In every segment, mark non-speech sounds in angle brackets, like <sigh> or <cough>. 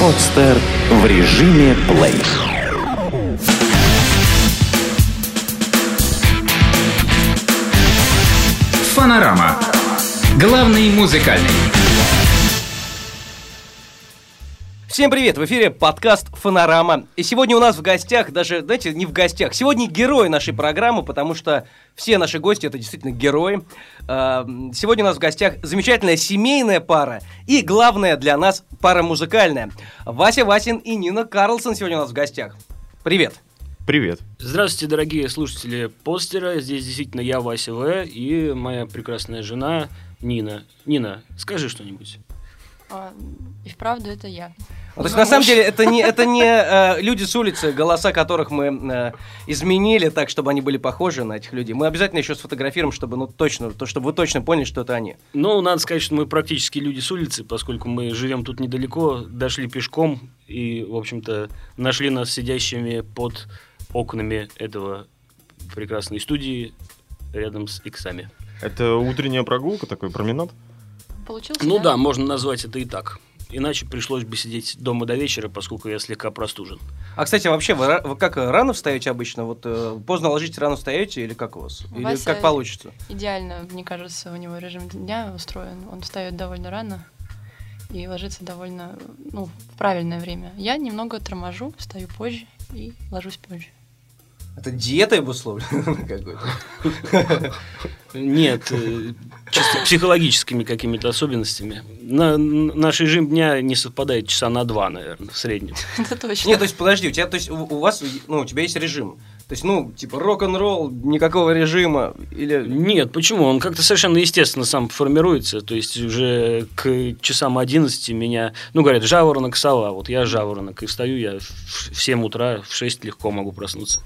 Подстер в режиме плей. Фанорама. Главный музыкальный. Всем привет! В эфире подкаст «Фонорама». И сегодня у нас в гостях, даже, знаете, не в гостях, сегодня герои нашей программы, потому что все наши гости — это действительно герои. А, сегодня у нас в гостях замечательная семейная пара и, главное для нас, пара музыкальная. Вася Васин и Нина Карлсон сегодня у нас в гостях. Привет! Привет. Здравствуйте, дорогие слушатели постера. Здесь действительно я, Вася В. и моя прекрасная жена Нина. Нина, скажи что-нибудь. А, и вправду это я. Ну, то есть, на самом деле, это не, это не э, люди с улицы, голоса которых мы э, изменили так, чтобы они были похожи на этих людей. Мы обязательно еще сфотографируем, чтобы, ну, точно, то, чтобы вы точно поняли, что это они. Ну, надо сказать, что мы практически люди с улицы, поскольку мы живем тут недалеко, дошли пешком и, в общем-то, нашли нас сидящими под окнами этого прекрасной студии рядом с иксами. Это утренняя прогулка, такой променад? Получился, Ну да? да, можно назвать это и так. Иначе пришлось бы сидеть дома до вечера, поскольку я слегка простужен. А, кстати, вообще, вы, вы как, рано встаете обычно? Вот э, поздно ложитесь, рано встаете или как у вас? Или Вася- как получится? Идеально, мне кажется, у него режим дня устроен. Он встает довольно рано и ложится довольно, ну, в правильное время. Я немного торможу, встаю позже и ложусь позже. Это диета обусловлена <laughs> какой-то? Нет, э, чисто психологическими какими-то особенностями. На, наш режим дня не совпадает часа на два, наверное, в среднем. <laughs> Это точно. Нет, то есть, подожди, у тебя, то есть, у, у вас, ну, у тебя есть режим. То есть, ну, типа, рок-н-ролл, никакого режима, или... Нет, почему? Он как-то совершенно естественно сам формируется. То есть уже к часам 11 меня, ну, говорят, жаворонок, сова. Вот я жаворонок, и встаю я в в 7 утра, в 6 легко могу проснуться.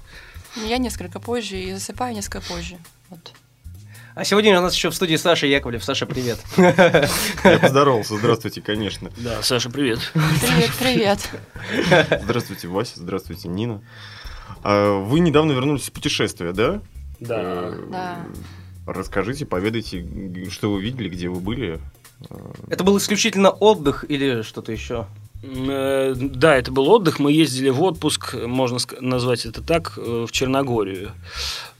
Я несколько позже и засыпаю несколько позже. Вот. А сегодня у нас еще в студии Саша Яковлев. Саша, привет. Я поздоровался. Здравствуйте, конечно. Да, Саша, привет. Привет, привет. Здравствуйте, Вася. Здравствуйте, Нина. А, Вы недавно вернулись из путешествия, да? Да. Э, Да. Расскажите, поведайте, что вы видели, где вы были. Это был исключительно отдых или что-то еще? Э, Да, это был отдых. Мы ездили в отпуск, можно назвать это так, э, в Черногорию.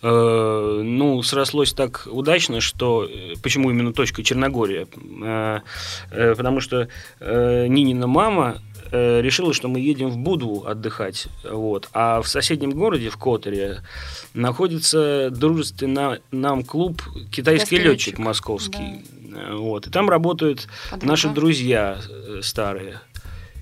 Э, Ну, срослось так удачно, что... Почему именно точка Черногория? Потому что Нинина мама решила, что мы едем в Будву отдыхать. Вот. А в соседнем городе, в Которе, находится дружественный нам клуб «Китайский летчик» московский. Э, Вот. И там работают Подруга. наши друзья старые.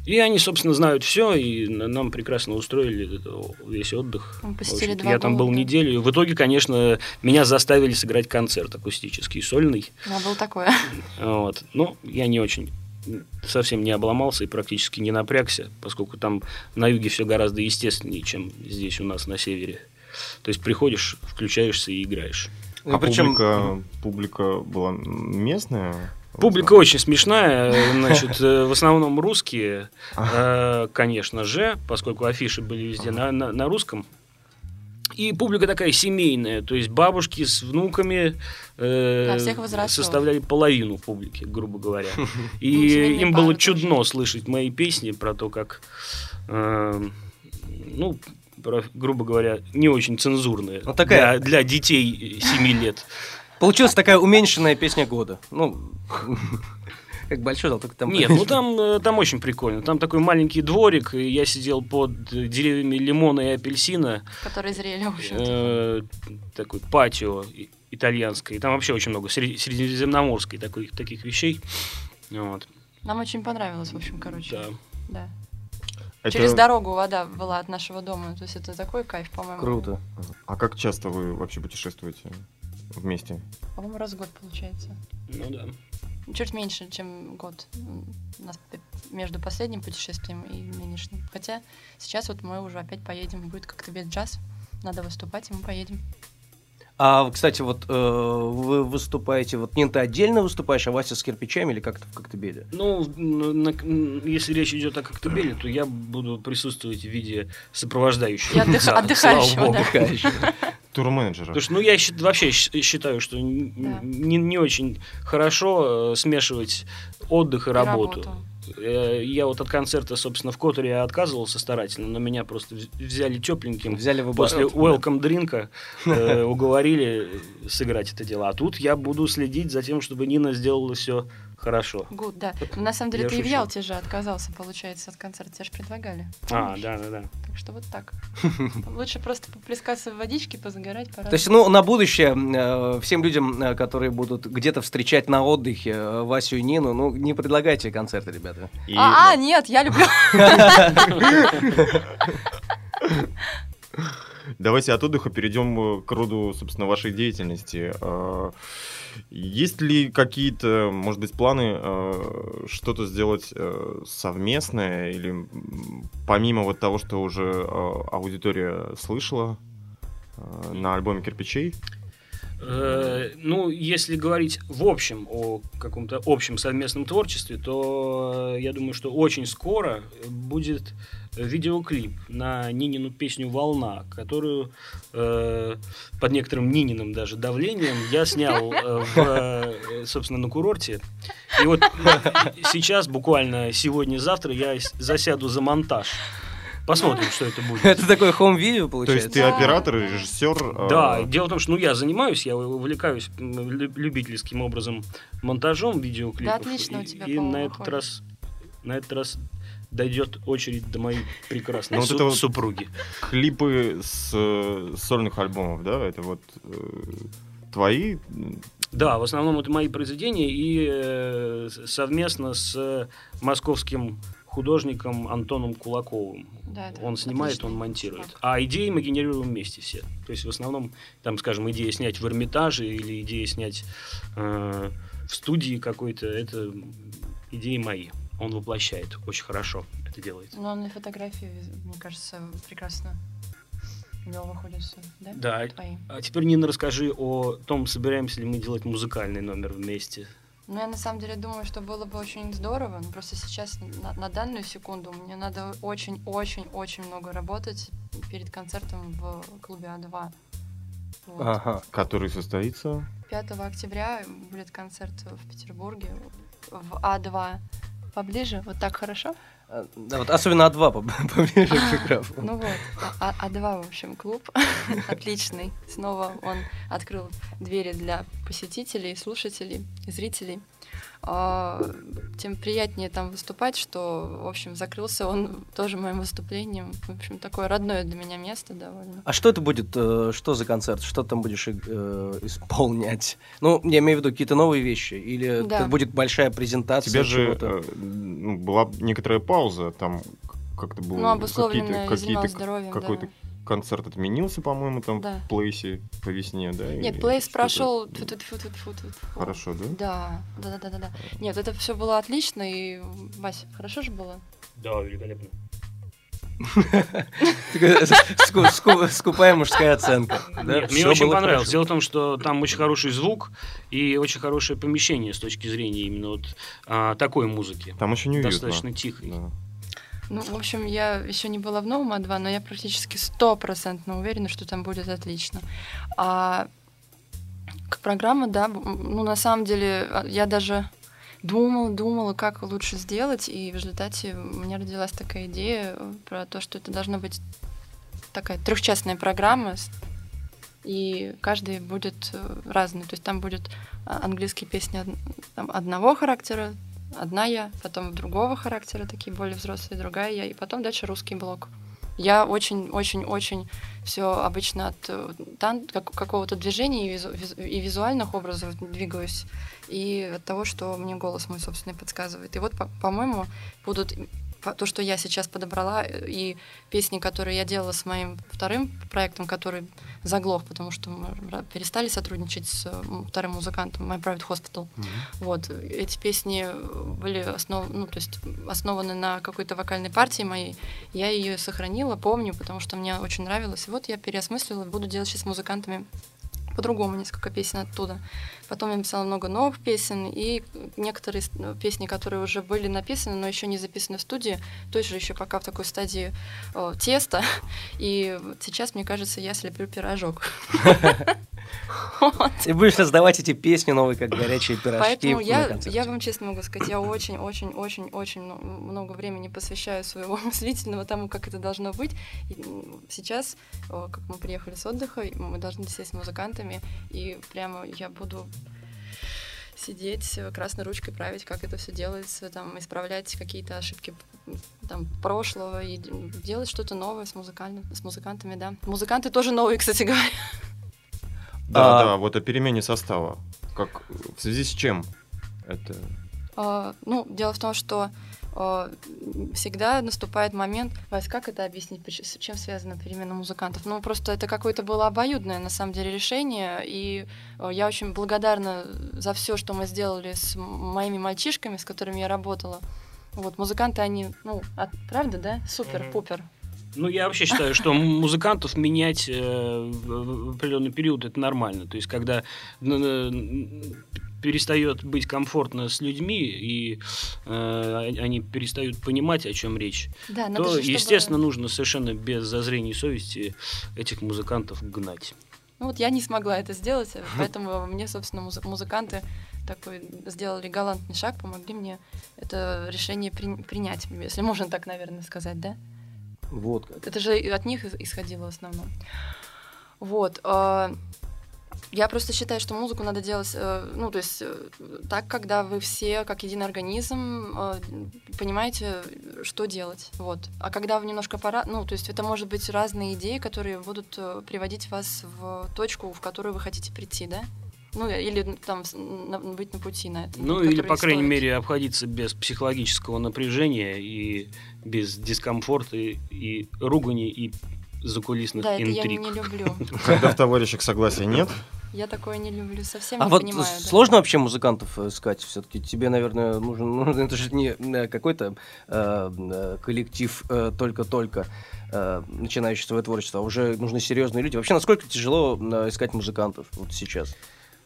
И они, собственно, знают все, и на- нам прекрасно устроили весь отдых. Посетили два Я там был неделю. и В итоге, конечно, меня заставили сыграть концерт акустический, сольный. Да, было такое. <laughs> Вот. Но я не очень совсем не обломался и практически не напрягся, поскольку там на юге все гораздо естественнее, чем здесь у нас на севере. То есть приходишь, включаешься и играешь. Ну, А причем- публика, <laughs> публика была местная? Публика очень смешная, э, <laughs> значит, э, в основном русские, э, конечно же, поскольку афиши были везде на, на- на русском. И публика такая семейная, то есть бабушки с внуками э, составляли половину публики, грубо говоря. <laughs> И Ну, им было чудно слышать мои песни про то, как, э, ну, грубо говоря, не очень цензурные Ну, такая- для, для детей 7 лет. Получилась такая уменьшенная песня года. Ну, как большой зал, только там... Нет, ну там, э, там очень прикольно. Там такой маленький дворик, и я сидел под деревьями лимона и апельсина, Которые зрели, в общем-то. э, такой патио итальянское. И там вообще очень много сре- средиземноморской такой, таких вещей. Вот, Нам очень понравилось, в общем, короче. да. Да. Это- Через дорогу вода была от нашего дома. То есть это такой кайф, по-моему. Круто. А как часто вы вообще путешествуете вместе? По-моему, раз в год получается. Ну да. Чуть меньше, чем год между последним путешествием и нынешним. Хотя сейчас вот мы уже опять поедем, будет как-то без джаз. Надо выступать, и мы поедем. А, кстати, вот э, вы выступаете, вот не ты отдельно выступаешь, а Вася с кирпичами или как-то в Коктебеле? Ну, на- если речь идет о Коктебеле, то я буду присутствовать в виде сопровождающего. И отдых- отдыхающего, слава богу. Турменеджера. Потому что, ну, я вообще считаю, что Да. не, не очень хорошо э, смешивать отдых и И работу. работу. Э, Я вот от концерта, собственно, в Которе отказывался старательно, но меня просто вз- взяли тепленьким. Взяли в После оборот. welcome дринка э, <laughs> уговорили сыграть это дело. А тут я буду следить за тем, чтобы Нина сделала все хорошо. Гуд, да. Но на самом деле Я ты и в шучу. Ялте же отказался, получается, от концерта. Тебе же предлагали. А, Помнишь? да, да, да. Так что вот так. <laughs> Лучше просто поплескаться в водичке, позагорать, пора. То есть, ну, на будущее э, всем людям, э, которые будут где-то встречать на отдыхе э, Васю и Нину, ну, не предлагайте концерты, ребята. И- А, а, нет, я люблю. Давайте от отдыха перейдем к роду, собственно, вашей деятельности. Есть ли какие-то, может быть, планы э, что-то сделать э, совместное или помимо вот того, что уже э, аудитория слышала э, на альбоме «Кирпичей»? Э, Ну, если говорить в общем о каком-то общем совместном творчестве, то э, я думаю, что очень скоро будет видеоклип на Нинину песню «Волна», которую э, под некоторым Нининым даже давлением я снял, э, в, э, собственно, на курорте. И вот сейчас, буквально сегодня-завтра, я засяду за монтаж. Посмотрим, что это будет. <laughs> Это такое хоум-видео, То получается? есть ты оператор, и режиссер? э, Да, дело в том, что ну, я занимаюсь, я увлекаюсь любительским образом монтажом видеоклипов. Да, отлично у тебя, и на этот раз на этот раз дойдет очередь до моей прекрасной Ну, су- это вот- супруги. Клипы с э, сольных альбомов, да? Это вот э, твои? Да, в основном это мои произведения и э, совместно с московским художником Антоном Кулаковым. Да, это он снимает, отличный он монтирует. чувак. А идеи мы генерируем вместе все. То есть в основном, там, скажем, идея снять в Эрмитаже или идея снять э, в студии какой-то, это идеи мои. Он воплощает очень хорошо это делает. Но на фотографии, мне кажется, прекрасно. Него выходит все, да? Да. Твои. А теперь, Нина, расскажи о том, собираемся ли мы делать музыкальный номер вместе. Ну, я на самом деле думаю, что было бы очень здорово, но просто сейчас, на, на данную секунду, мне надо очень-очень-очень много работать перед концертом в клубе А2. Вот. Ага. Который состоится... 5 октября будет концерт в Петербурге в А2. Поближе, вот так хорошо? Да, вот особенно А2 поб- <laughs> поближе к микрофону. Ну вот, А- А- А2, в общем, клуб <laughs> отличный. Снова он открыл двери для посетителей, слушателей, зрителей. А, Тем приятнее там выступать, что, в общем, закрылся он тоже моим выступлением. В общем, такое родное для меня место довольно. А что это будет? э, Что за концерт? Что там будешь э, исполнять? Ну, я имею в виду какие-то новые вещи? Или Да. это будет большая У презентация тебя же э, ну, была некоторая пауза, там как-то было Ну, обусловленное, какие-то, какие-то здоровьем, какой-то да. Концерт отменился, по-моему, там Да. в Плейсе по весне, да? Нет, или плейс прошел. тьфу-тьфу-тьфу-тьфу-тьфу. Хорошо, да? Да, да, да, да, да. Нет, это все было отлично, и Вась, хорошо же было? Да, великолепно. <laughs> Скупая мужская оценка. мне очень понравилось. Дело в том, что там очень хороший звук и очень хорошее помещение с точки зрения именно вот а, такой музыки. Там очень уютно. Достаточно тихой. Ну, в общем, я еще не была в новом А2, но я практически стопроцентно уверена, что там будет отлично. А к программе, да, ну, на самом деле, а, я даже думала, думала, как лучше сделать, и в результате у меня родилась такая идея э, про то, что это должна быть такая трехчастная программа, и каждый будет э, разный. То есть там будет а, английские песни одного характера, одна я, потом другого характера, такие более взрослые, другая я, и потом дальше русский блок. Я очень-очень-очень все обычно от э, тан- как- какого-то движения и, визу- и визуальных образов двигаюсь, и от того, что мне голос мой собственный подсказывает. И вот, по- по-моему, будут то, что я сейчас подобрала, э, и песни, которые я делала с моим вторым проектом, который заглох, потому что мы перестали сотрудничать с э, вторым музыкантом, My Private Hospital. Вот, эти песни были основ... ну, то есть основаны на какой-то вокальной партии моей. Я ее сохранила, помню, потому что мне очень нравилось. И вот я переосмыслила, буду делать сейчас с музыкантами по-другому несколько песен оттуда. Потом я написала много новых песен, и некоторые ну, песни, которые уже были написаны, но еще не записаны в студии, тоже еще пока в такой стадии э, теста. <laughs> И сейчас, мне кажется, я слеплю пирожок. <laughs> Вот. И будешь создавать эти песни новые, как горячие пирожки Поэтому я, я вам честно могу сказать, я очень-очень-очень-очень много времени посвящаю своего <laughs> мыслительного тому, как это должно быть. И сейчас, как мы приехали с отдыха, мы должны сесть с музыкантами, и прямо я буду сидеть э, красной ручкой править, как это все делается, там, исправлять какие-то ошибки там, прошлого и делать что-то новое с, музыкальным, с музыкантами, да. Музыканты тоже новые, кстати говоря. Да, А- да, вот о перемене состава. Как, в связи с чем это? А, ну, дело в том, что а, всегда наступает момент, Вась, как это объяснить, с чем связана перемена музыкантов? Ну, просто это какое-то было обоюдное, на самом деле, решение, и а, я очень благодарна за все, что мы сделали с моими мальчишками, с которыми я работала. Вот, музыканты, они, ну, от- правда, да? Супер-пупер. Ну, я вообще считаю, что музыкантов менять э, в определенный период это нормально. То есть, когда н- н- перестает быть комфортно с людьми, и э, они перестают понимать, о чем речь, Да, то, же, чтобы- естественно, нужно совершенно без зазрения совести этих музыкантов гнать. Ну вот я не смогла это сделать, <laughs> поэтому мне, собственно, музы- музыканты такой сделали галантный шаг, помогли мне это решение при- принять, если можно так, наверное, сказать, да? Вот как. Это же от них ис- исходило в основном. Вот. а, Я просто считаю, что музыку надо делать, э, ну, то есть э, так, когда вы все, как единый организм, э, понимаете, что делать. Вот. А когда вы немножко пора, ну, то есть это может быть разные идеи, которые будут приводить вас в точку, в которую вы хотите прийти, да? Ну, или там на- быть на пути на это. Ну, или, по крайней мере, обходиться без психологического напряжения и без дискомфорта и, и ругани и закулисных Да, это я интриг. не люблю. <laughs> Когда в товарищах согласия нет, Я такое не люблю, совсем А не вот понимаю. да. сложно вообще музыкантов э, искать все-таки? Тебе, наверное, нужен, ну, <laughs> это же не э, какой-то э, э, коллектив э, только-только э, начинающий свое творчество, а уже нужны серьезные люди. Вообще, насколько тяжело искать музыкантов вот сейчас?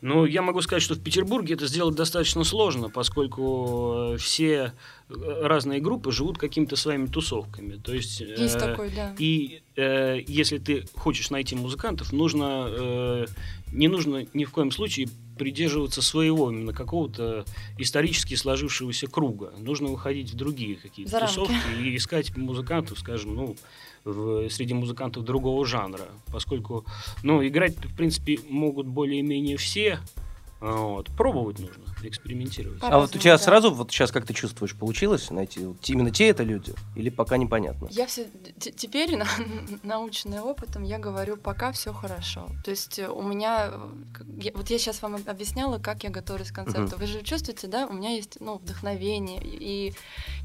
Ну, я могу сказать, что в Петербурге это сделать достаточно сложно, поскольку э, все э, разные группы живут какими-то своими тусовками. То есть, Есть э, такой, да. И э, если ты хочешь найти музыкантов, нужно э, не нужно ни в коем случае придерживаться своего именно какого-то исторически сложившегося круга. Нужно выходить в другие какие-то тусовки и искать музыкантов, скажем, ну, в- среди музыкантов другого жанра, поскольку, ну, играть, в принципе, могут более-менее все, вот, пробовать нужно, экспериментировать. По- а вот у тебя да. сразу, вот сейчас как ты чувствуешь, получилось найти вот именно те это люди? Или пока непонятно? Я все теперь, на- <laughs> наученная опытом, я говорю, пока все хорошо. То есть э, у меня, э, я- вот я сейчас вам об- объясняла, как я готовлюсь к концерту. Вы же чувствуете, да, у меня есть, ну, вдохновение, и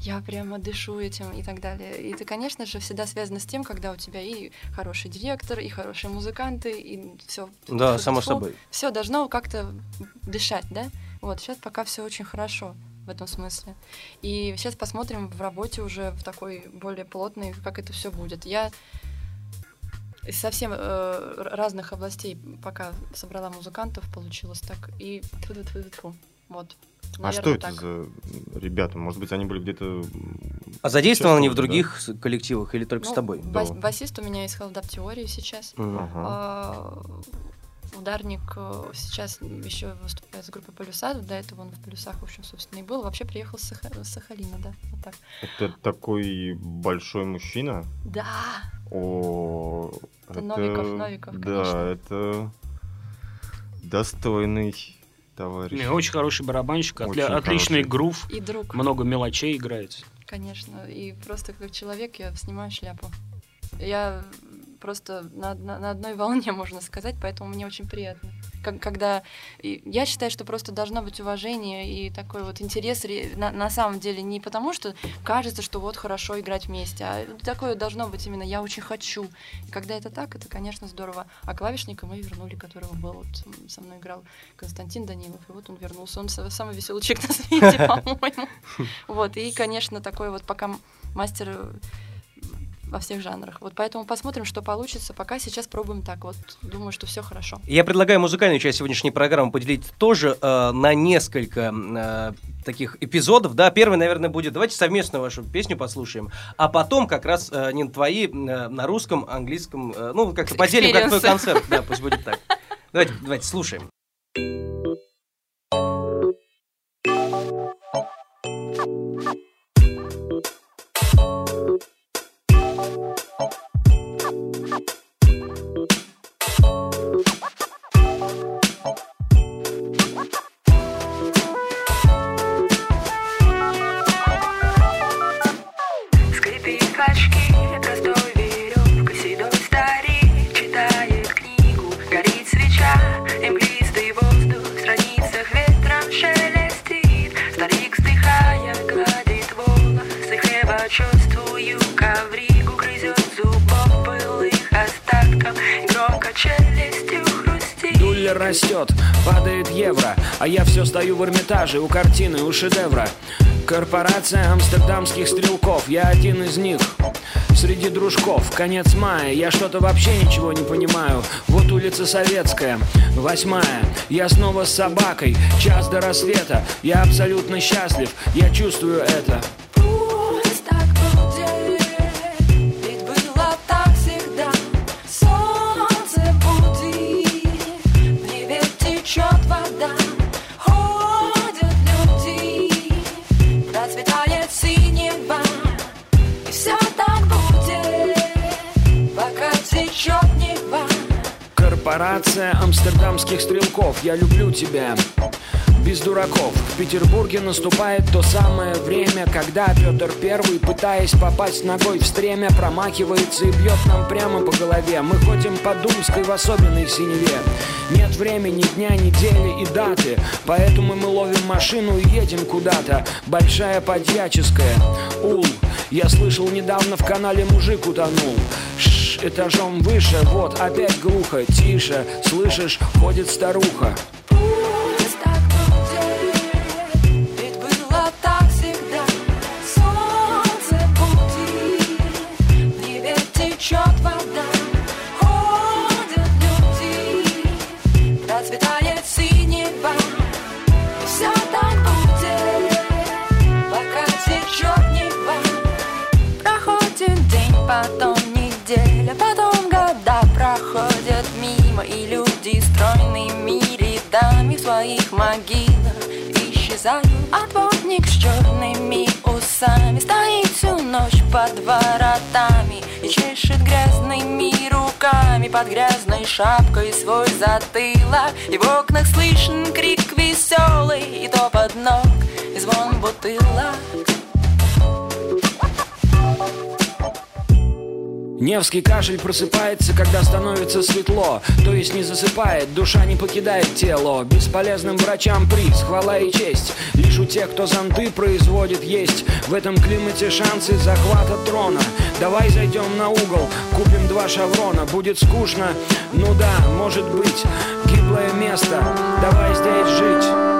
я прямо дышу этим и так далее. И это, конечно же, всегда связано с тем, когда у тебя и хороший директор, и хорошие музыканты, и все. Да, само собой. Все должно как-то дышать, да? Вот, сейчас пока все очень хорошо в этом смысле. И сейчас посмотрим в работе уже в такой более плотной, как это все будет. Я из совсем э, разных областей пока собрала музыкантов, получилось так. И тьфу -тьфу -тьфу -тьфу. Вот. а что Наверное, это так. за ребята? Может быть, они были где-то... А задействованы они в других с- коллективах или только с Ну, тобой? бас- Да. басист у меня из Hellдап теории сейчас. Ага. А, Ударник э, сейчас еще выступает с группой Полюса. До этого он в Полюсах, в общем, собственно, и был. Вообще приехал с, Саха- с Сахалина, да. Вот так. Это такой большой мужчина. Да! О, Это Новиков, Новиков, да, конечно. это достойный товарищ. Не, очень хороший барабанщик, Очень отличный хороший. грув, И друг, много мелочей играет. конечно. И просто как человек я снимаю шляпу. Я просто на, на- на одной волне, <laughs> можно сказать, поэтому мне очень приятно. Как- когда я считаю, что просто должно быть уважение и такой вот интерес ре- на, на самом деле не потому, что кажется, что вот хорошо играть вместе, а такое должно быть именно я очень хочу. И когда это так, это, конечно, здорово. А клавишника мы вернули, которого был вот со мной играл Константин Данилов, и вот он вернулся. Он са- самый веселый человек на свете, <laughs> по-моему. <laughs> Вот, и, конечно, такой вот пока мастер во всех жанрах. Вот поэтому посмотрим, что получится. Пока сейчас пробуем так. Вот думаю, что все хорошо. Я предлагаю музыкальную часть сегодняшней программы поделить тоже э, на несколько э, таких эпизодов. Да, первый, наверное, будет. Давайте совместно вашу песню послушаем, а потом как раз э, не твои э, на русском, английском, э, ну как-то поделим, как твой концерт. Да, пусть будет так. Давайте, давайте слушаем. Скрипит Дуллер растет, падает евро, а я все стою в Эрмитаже у картины, у шедевра. Корпорация амстердамских стрелков, я один из них. Среди дружков, конец мая, я что-то вообще ничего не понимаю. Вот улица Советская, восьмая, я снова с собакой, час до рассвета, я абсолютно счастлив, я чувствую это. Корпорация амстердамских стрелков, я люблю тебя. Без дураков. В Петербурге наступает то самое время, когда Петр Первый, пытаясь попасть ногой в стремя, промахивается и бьет нам прямо по голове. Мы ходим по Думской в особенной синеве. Нет времени, дня, недели и даты, поэтому мы ловим машину и едем куда-то. Большая подьяческая. Ул. Я слышал недавно в канале мужик утонул. Шш, этажом выше, вот опять глухо, тише, слышишь, ходит старуха. Усами стоит всю ночь под воротами И чешет грязными руками под грязной шапкой свой затылок. И в окнах слышен крик веселый и топот ног и звон бутылок Невский кашель просыпается, когда становится светло. То есть не засыпает, душа не покидает тело. Бесполезным врачам приз, хвала и честь. Лишь у тех, кто зонты производит, есть. В этом климате шансы захвата трона. Давай зайдем на угол, купим два шаврона. Будет скучно, ну да, может быть. Гиблое место, давай здесь жить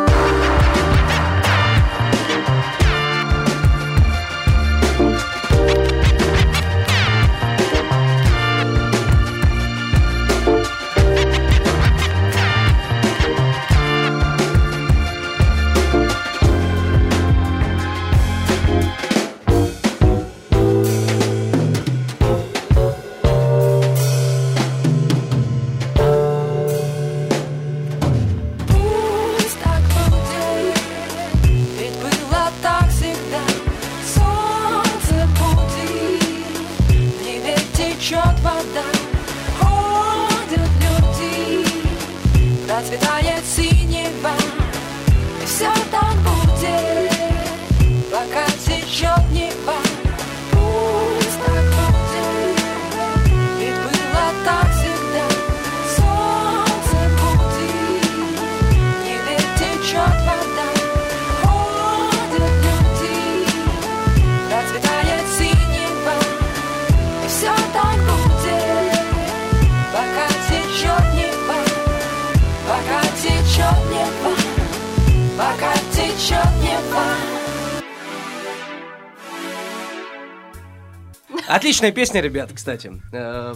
Отличная песня, ребят, кстати. Э,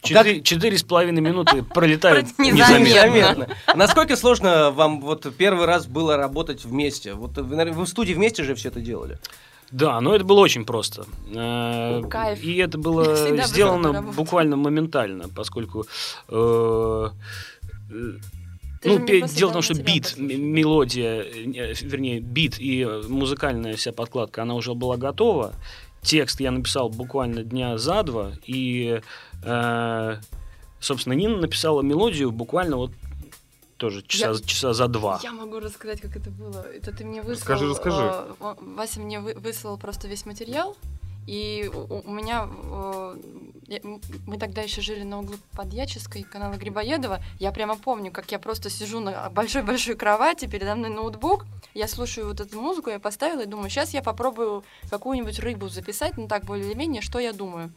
Четыре четыре с половиной минуты пролетают <laughs> Незаметно. незаметно. Насколько сложно вам вот первый раз было работать вместе? Вот вы, наверное, вы в студии вместе же все это делали? Да, но это было очень просто. Э, Кайф. И это было <laughs> всегда сделано буквально моментально, поскольку... э, Ты ну, пе- дело в том, что бит, мелодия, вернее, бит и музыкальная вся подкладка, она уже была готова. Текст я написал буквально дня за два, и, э, собственно, Нина написала мелодию буквально вот тоже часа, Я- часа за два. Я могу рассказать, как это было. Это ты мне выслал... Расскажи, расскажи. э, Вася мне вы- выслал просто весь материал, и у, у- меня... э, мы тогда еще жили на углу Подьяческой, канала Грибоедова. Я прямо помню, как я просто сижу на большой-большой кровати, передо мной ноутбук, я слушаю вот эту музыку, я поставила и думаю, сейчас я попробую какую-нибудь рыбу записать, ну так, более-менее, что я думаю.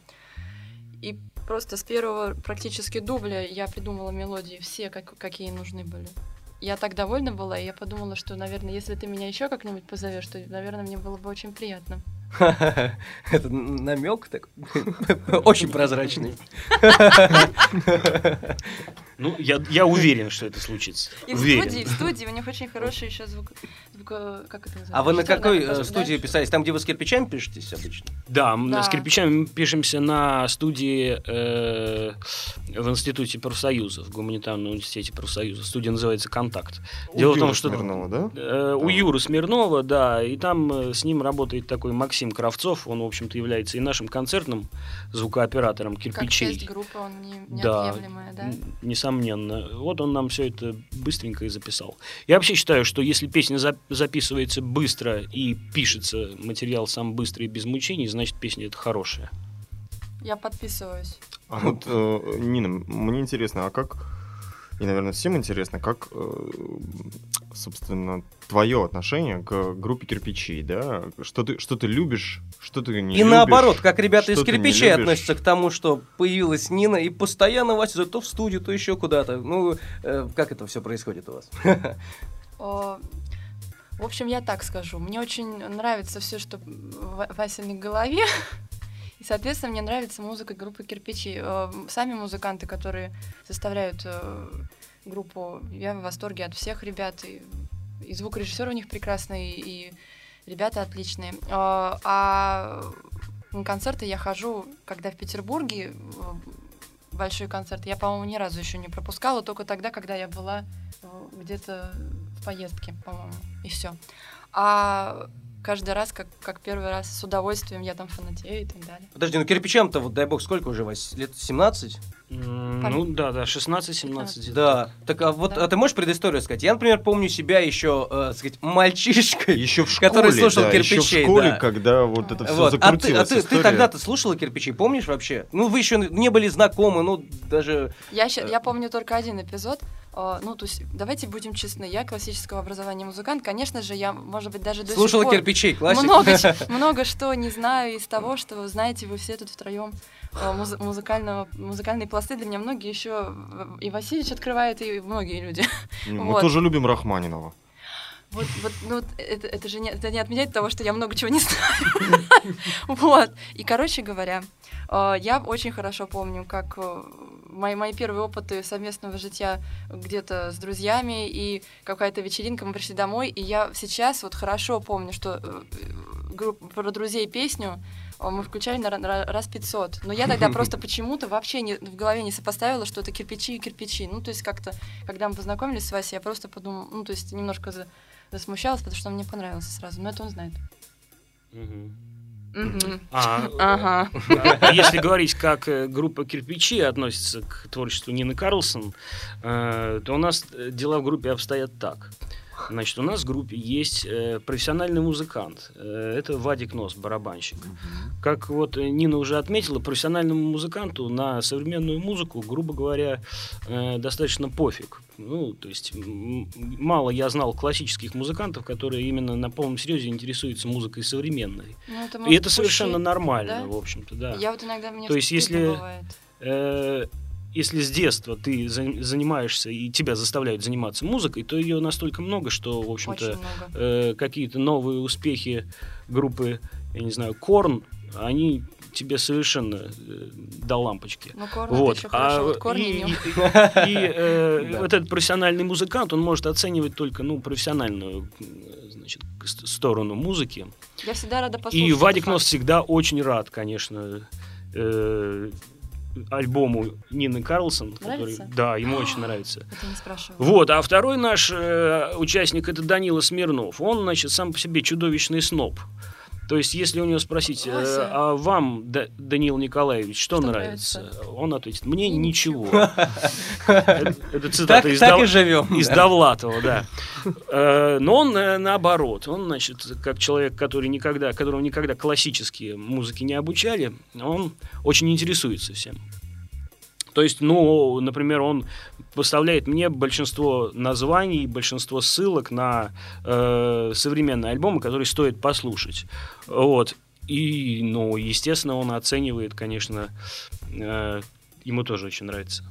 И просто с первого практически дубля я придумала мелодии все, как, какие нужны были. Я так довольна была, и я подумала, что, наверное, если ты меня еще как-нибудь позовешь, то, наверное, мне было бы очень приятно. <laughs> Это намек такой. <laughs> Очень прозрачный. Ну, я, я уверен, что это случится. И в уверен. студии, в студии у них очень хороший еще звук, как это называется? А вы на какой э, студии писались? Там, где вы с кирпичами пишетесь обычно? Да, Да. с кирпичами мы пишемся на студии э, в Институте профсоюзов, в Гуманитарном университете профсоюза. Студия называется «Контакт». У Дело в том, Юры что- Смирнова, да? Э, у. Юры Смирнова, да, и там э, с ним работает такой Максим Кравцов, он, в общем-то, является и нашим концертным звукооператором Как кирпичей. часть группы, он не, Да, неотъемлемая, да? несомненно. Вот он нам все это быстренько и записал. Я вообще считаю, что если песня за- записывается быстро и пишется материал сам быстро и без мучений, значит песня это хорошая. Я подписываюсь. А вот, э, Нина, мне интересно, а как, и, наверное, всем интересно, как, э, собственно, твое отношение к группе кирпичей, да? Что ты, что ты любишь, что ты не И любишь? наоборот, как ребята из кирпичей относятся к тому, что появилась Нина, и постоянно зовет то в студию, то еще куда-то. Ну, э, как это все происходит у вас? <laughs> В общем, я так скажу. Мне очень нравится все, что в Ва- Васиной голове. <laughs> И, соответственно, мне нравится музыка группы «Кирпичи». Э, Сами музыканты, которые составляют э, группу, я в восторге от всех ребят. И, и звукорежиссер у них прекрасный, и ребята отличные. Э, А на концерты я хожу, когда в Петербурге большой концерт. Я, по-моему, ни разу еще не пропускала, только тогда, когда я была где-то в поездке, по-моему, и все. А каждый раз, как, как первый раз, с удовольствием я там фанатею и так далее. Подожди, ну кирпичам-то, вот дай бог, сколько уже, Вась? Лет 17? Ну да, да, 16-17. где-то Да. Так, а вот Да. а ты можешь предысторию сказать? Я, например, помню себя еще, э, сказать, мальчишкой. Еще в школе, Который слушал да, еще в кирпичей, школе, да. когда вот это все Вот. А ты, а закрутилось. ты, ты тогда-то слушала кирпичи, помнишь вообще? Ну, вы еще не были знакомы, ну, даже... Я, ща- я помню только один эпизод. Э, Ну, то есть, давайте будем честны, я классического образования музыкант. Конечно же, я, может быть, даже до Слушала сих пор кирпичей, классик. много, <laughs> много что не знаю из того, что, знаете, вы все тут втроем музыкального, музыкальные пласты для меня многие еще и Васильевич открывает, и многие люди. Мы вот. тоже любим Рахманинова. Вот, вот, ну, это, это же не, это не отменяет того, что я много чего не знаю. <laughs> Вот. И, короче говоря, э, я очень хорошо помню, как э, мои, мои первые опыты совместного житья где-то с друзьями и какая-то вечеринка, мы пришли домой, и я сейчас вот хорошо помню, что э, групп- про друзей песню э, мы включали на, раз 500. Но я тогда просто почему-то вообще не, в голове не сопоставила, что это кирпичи и кирпичи. Ну, то есть как-то, когда мы познакомились с Васей, я просто подумала, ну, то есть немножко за- засмущалась, потому что он мне понравился сразу. Но это он знает. А, Ага. А Если говорить, как э, группа «Кирпичи» относится к творчеству Нины Карлсон, э, то у нас э, дела в группе обстоят так. Значит, у нас в группе есть э, профессиональный музыкант. Э, Это Вадик Нос, барабанщик. Как вот э, Нина уже отметила, профессиональному музыканту на современную музыку, грубо говоря, э, достаточно пофиг. Ну, то есть мало я знал классических музыкантов, которые именно на полном серьезе интересуются музыкой современной. Ну, это, И это совершенно пушить, нормально, да? в общем-то, да. Я вот иногда мне То есть, если- бывает. Если с детства ты за- занимаешься и тебя заставляют заниматься музыкой, то ее настолько много, что, в общем-то, э, какие-то новые успехи группы, я не знаю, Корн они тебе совершенно э, до лампочки. Ну, Корн Вот. это еще хорошо. вот корни и, не- и- и, э, <laughs> вот этот профессиональный музыкант, он может оценивать только ну, профессиональную значит, сторону музыки. Я всегда рада послушать. И Вадик Нос всегда очень рад, конечно, э, альбому Нины Карлсон. который- да, ему очень нравится. <gasps> Это не спрашиваю. Вот, а второй наш э, участник это Данила Смирнов. Он, значит, сам по себе чудовищный сноб. То есть, если у него спросить, э, а вам, Да- Данил Николаевич, что, Что нравится? Он ответит, мне ничего. Это цитата из так Дов- и живем. из да. Довлатова, да. Э, Но он э, наоборот, он, значит, как человек, который никогда, которого никогда классические музыки не обучали, он очень интересуется всем. То есть, ну, например, он поставляет мне большинство названий, большинство ссылок на э, современные альбомы, которые стоит послушать. Вот. И, ну, естественно, он оценивает, конечно, э, ему тоже очень нравится.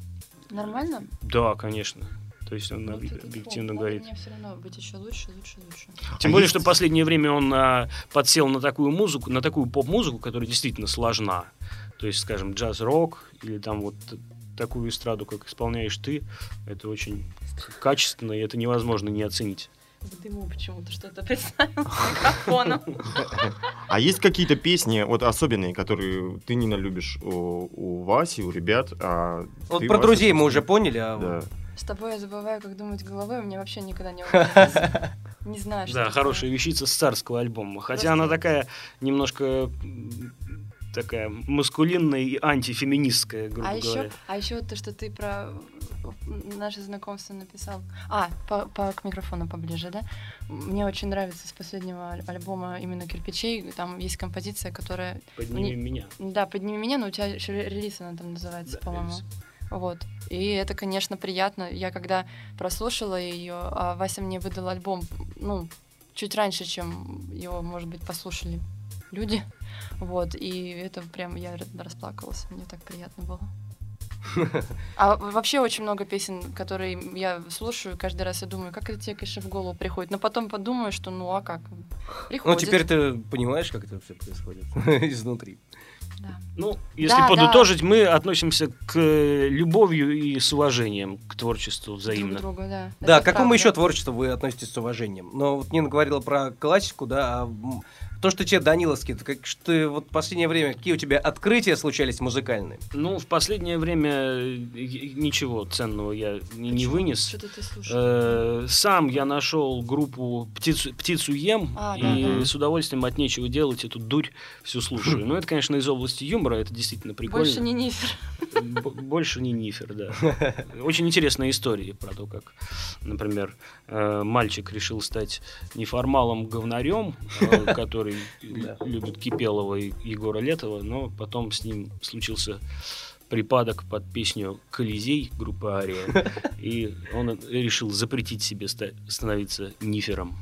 Нормально? Да, конечно. То есть он Вот объ- это объективно говорит. Мне все равно быть еще лучше, лучше, лучше. Тем А более, есть- что в последнее время он а, подсел на такую музыку, на такую поп-музыку, которая действительно сложна. То есть, скажем, джаз-рок или там вот такую эстраду, как исполняешь ты, это очень качественно, и это невозможно не оценить. В дыму почему-то что-то представил с микрофоном. А есть какие-то песни, вот особенные, которые ты, Нина, любишь у, у Васи, у ребят? а Вот про Вася, друзей мы уже поняли, а Да. вот С тобой я забываю, как думать головой, у меня вообще никогда не <laughs> укладывается. Не знаю, что Да, хорошая вещица с царского альбома. Хотя она такая немножко такая маскулинная и антифеминистская, грубо А еще, говоря. а еще то, что ты про наше знакомство написал. А, по, по- к микрофону поближе, да? Мне очень нравится с последнего аль- альбома именно кирпичей. Там есть композиция, которая. Подними мне- меня. Да, подними меня, но у тебя еще ре- релиз она там называется, Да, по-моему. релиз. Вот. И это, конечно, приятно. Я когда прослушала ее, а Вася мне выдал альбом, ну, чуть раньше, чем его, может быть, послушали люди. Вот. И это прям я расплакалась. Мне так приятно было. <laughs> А вообще очень много песен, которые я слушаю, каждый раз я думаю, как это тебе, конечно, в голову приходит. Но потом подумаю, что ну а как? Ну, Приходит. теперь ты понимаешь, как это все происходит <laughs> изнутри. Да. Ну, если Да, подытожить, мы относимся к э, любовью и с уважением к творчеству Друг взаимно. другу, да. Да, Это к какому правда. еще творчеству вы относитесь с уважением? Но вот Нина говорила про классику, да, а то, что тебе Даниловский, как что вот в последнее время, какие у тебя открытия случались музыкальные? Ну, в последнее время э, ничего ценного я не, не Почему? вынес. Что-то ты слушаешь. Э, Сам я нашел группу птицу, птицу ем А, и да, да. с удовольствием от нечего делать эту дурь всю слушаю. Но это, конечно, из области юмора, это действительно прикольно. Больше не нифер. Больше не Нифер, да. <laughs> Очень интересная история про то, как, например, э, мальчик решил стать неформалом-говнарем, <laughs> э, который Да. любит Кипелова и Егора Летова, но потом с ним случился припадок под песню «Колизей» группы «Ария», <laughs> и он решил запретить себе ста- становиться нифером.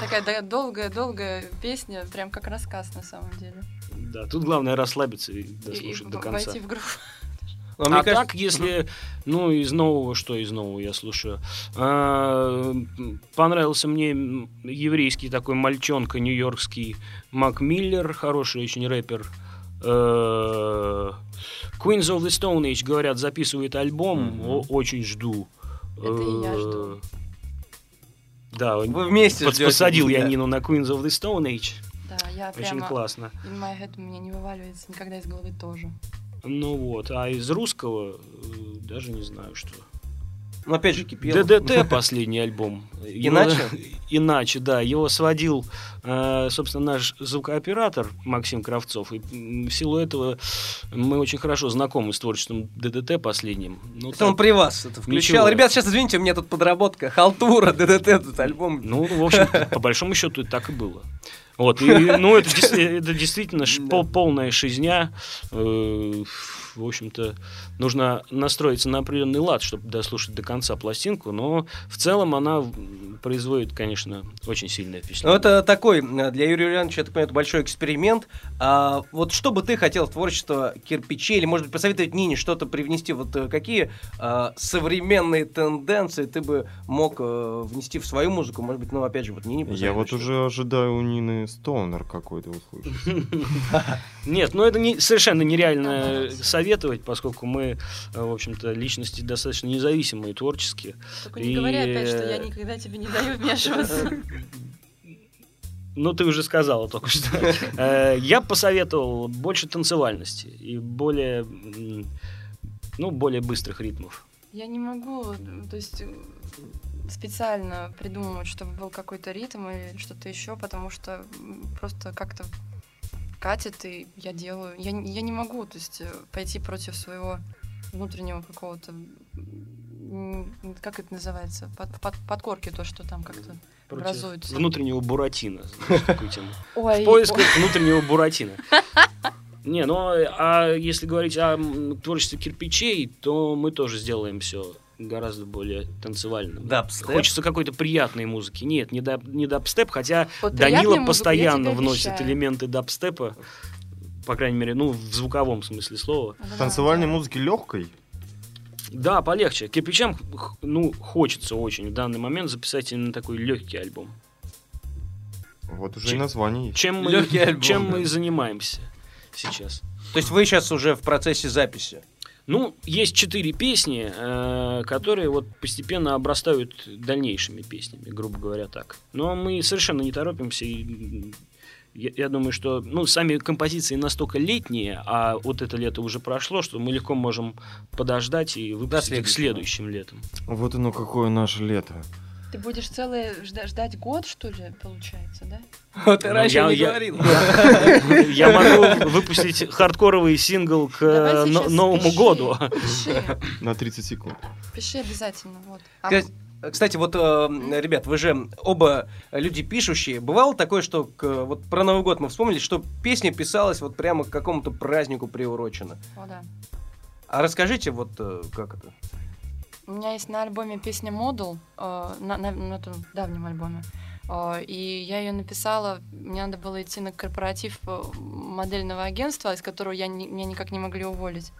Такая да- долгая-долгая песня, прям как рассказ на самом деле. Да, тут главное расслабиться и И- и дослушать до конца. Войти в группу. Мне а кажется- так, если, ну, из нового, что из нового я слушаю? А, понравился мне еврейский такой мальчонка нью-йоркский Мак Миллер, хороший очень рэпер. Э, Queens of the Stone Age, говорят, записывает альбом. О- очень жду. Это и я Э, жду. Да, Вы вместе под- посадил я. Нину на Queens of the Stone Age. Да, я Очень прямо... классно. In my head у меня не вываливается никогда из головы тоже. Ну вот, а из русского э, даже не знаю, что. Ну, опять же, кипело. ДДТ последний альбом. Иначе? <laughs> Иначе, да. Его сводил, э, собственно, наш звукооператор Максим Кравцов. И в силу этого мы очень хорошо знакомы с творчеством ДДТ последним. Ну, Это он так, при вас это включал. Ничего. Ребят, сейчас извините, у меня тут подработка. Халтура, ДДТ, этот альбом. ну, в общем, <laughs> по большому счету так и было. Вот, и, ну, это, <laughs> это действительно пол- полная шизня. Э, в общем-то, нужно настроиться на определенный лад, чтобы дослушать до конца пластинку, но в целом она производит, конечно, очень сильное Ну, впечатление. это такой, э, для Юрия Юлиановича, я так понимаю, это большой эксперимент. А, вот что бы ты хотел в творчество кирпичей, или, может быть, посоветовать Нине что-то привнести? Вот э, какие а, современные тенденции ты бы мог э, внести в свою музыку? Может быть, ну, опять же, вот Нине Я вот уже ожидаю у Нины стонер какой-то услышать. <laughs> Нет, ну это не, совершенно нереально. Советовать, поскольку мы, э, в общем-то, личности достаточно независимые, творческие. Только не И, говори опять, что я никогда тебе не даю вмешиваться. Ну, ты уже сказала только что. Э, Я посоветовал больше танцевальности и более, ну, более быстрых ритмов. Я не могу, то есть э, специально придумывать, чтобы был какой-то ритм или что-то еще, потому что просто как-то катит, и я делаю. Я, не- я не могу, то есть э, пойти против своего внутреннего какого-то, как это называется, под, под, подкорки, то, что там как-то Против образуется. внутреннего буратино. <laughs> Ой, В поисках внутреннего буратино. <laughs> Не, ну а если говорить о творчестве кирпичей, то мы тоже сделаем все гораздо более танцевальным. Дабстеп? Хочется какой-то приятной музыки. Нет, не, даб- не дабстеп, хотя Вот Данила постоянно вносит обещаю. элементы дабстепа, по крайней мере, ну, в звуковом смысле слова. Да, Танцевальной музыки легкой? Да, полегче. Кирпичам, ну, хочется очень в данный момент записать именно такой легкий альбом. Вот уже Чем- и название есть. Чем мы, <laughs> альбом, чем да. мы и занимаемся сейчас. То есть вы сейчас уже в процессе записи? Ну, есть четыре песни, э, которые вот постепенно обрастают дальнейшими песнями, грубо говоря, так. Но мы совершенно не торопимся. И, я, я думаю, что ну, сами композиции настолько летние, а вот это лето уже прошло, что мы легко можем подождать и выпустить их следующим летом. Вот оно какое наше лето. Ты будешь целый жда- ждать год, что ли, получается, да? <laughs> Вот ты Ну, раньше я- не я- говорил. Я <laughs> могу выпустить хардкоровый сингл к Новому году. <laughs> На 30 секунд. пиши обязательно, вот. А Кстати, Кстати, вот, э, ребят, вы же оба люди пишущие. Бывало такое, что к- вот про Новый год мы вспомнили, что песня писалась вот прямо к какому-то празднику приурочена. О, да. А расскажите, вот э, как это? У меня есть на альбоме песня «Модул», э, на, на- на том давнем альбоме. Э, и я ее написала, мне надо было идти на корпоратив э, модельного агентства, из которого я не- меня никак не могли уволить.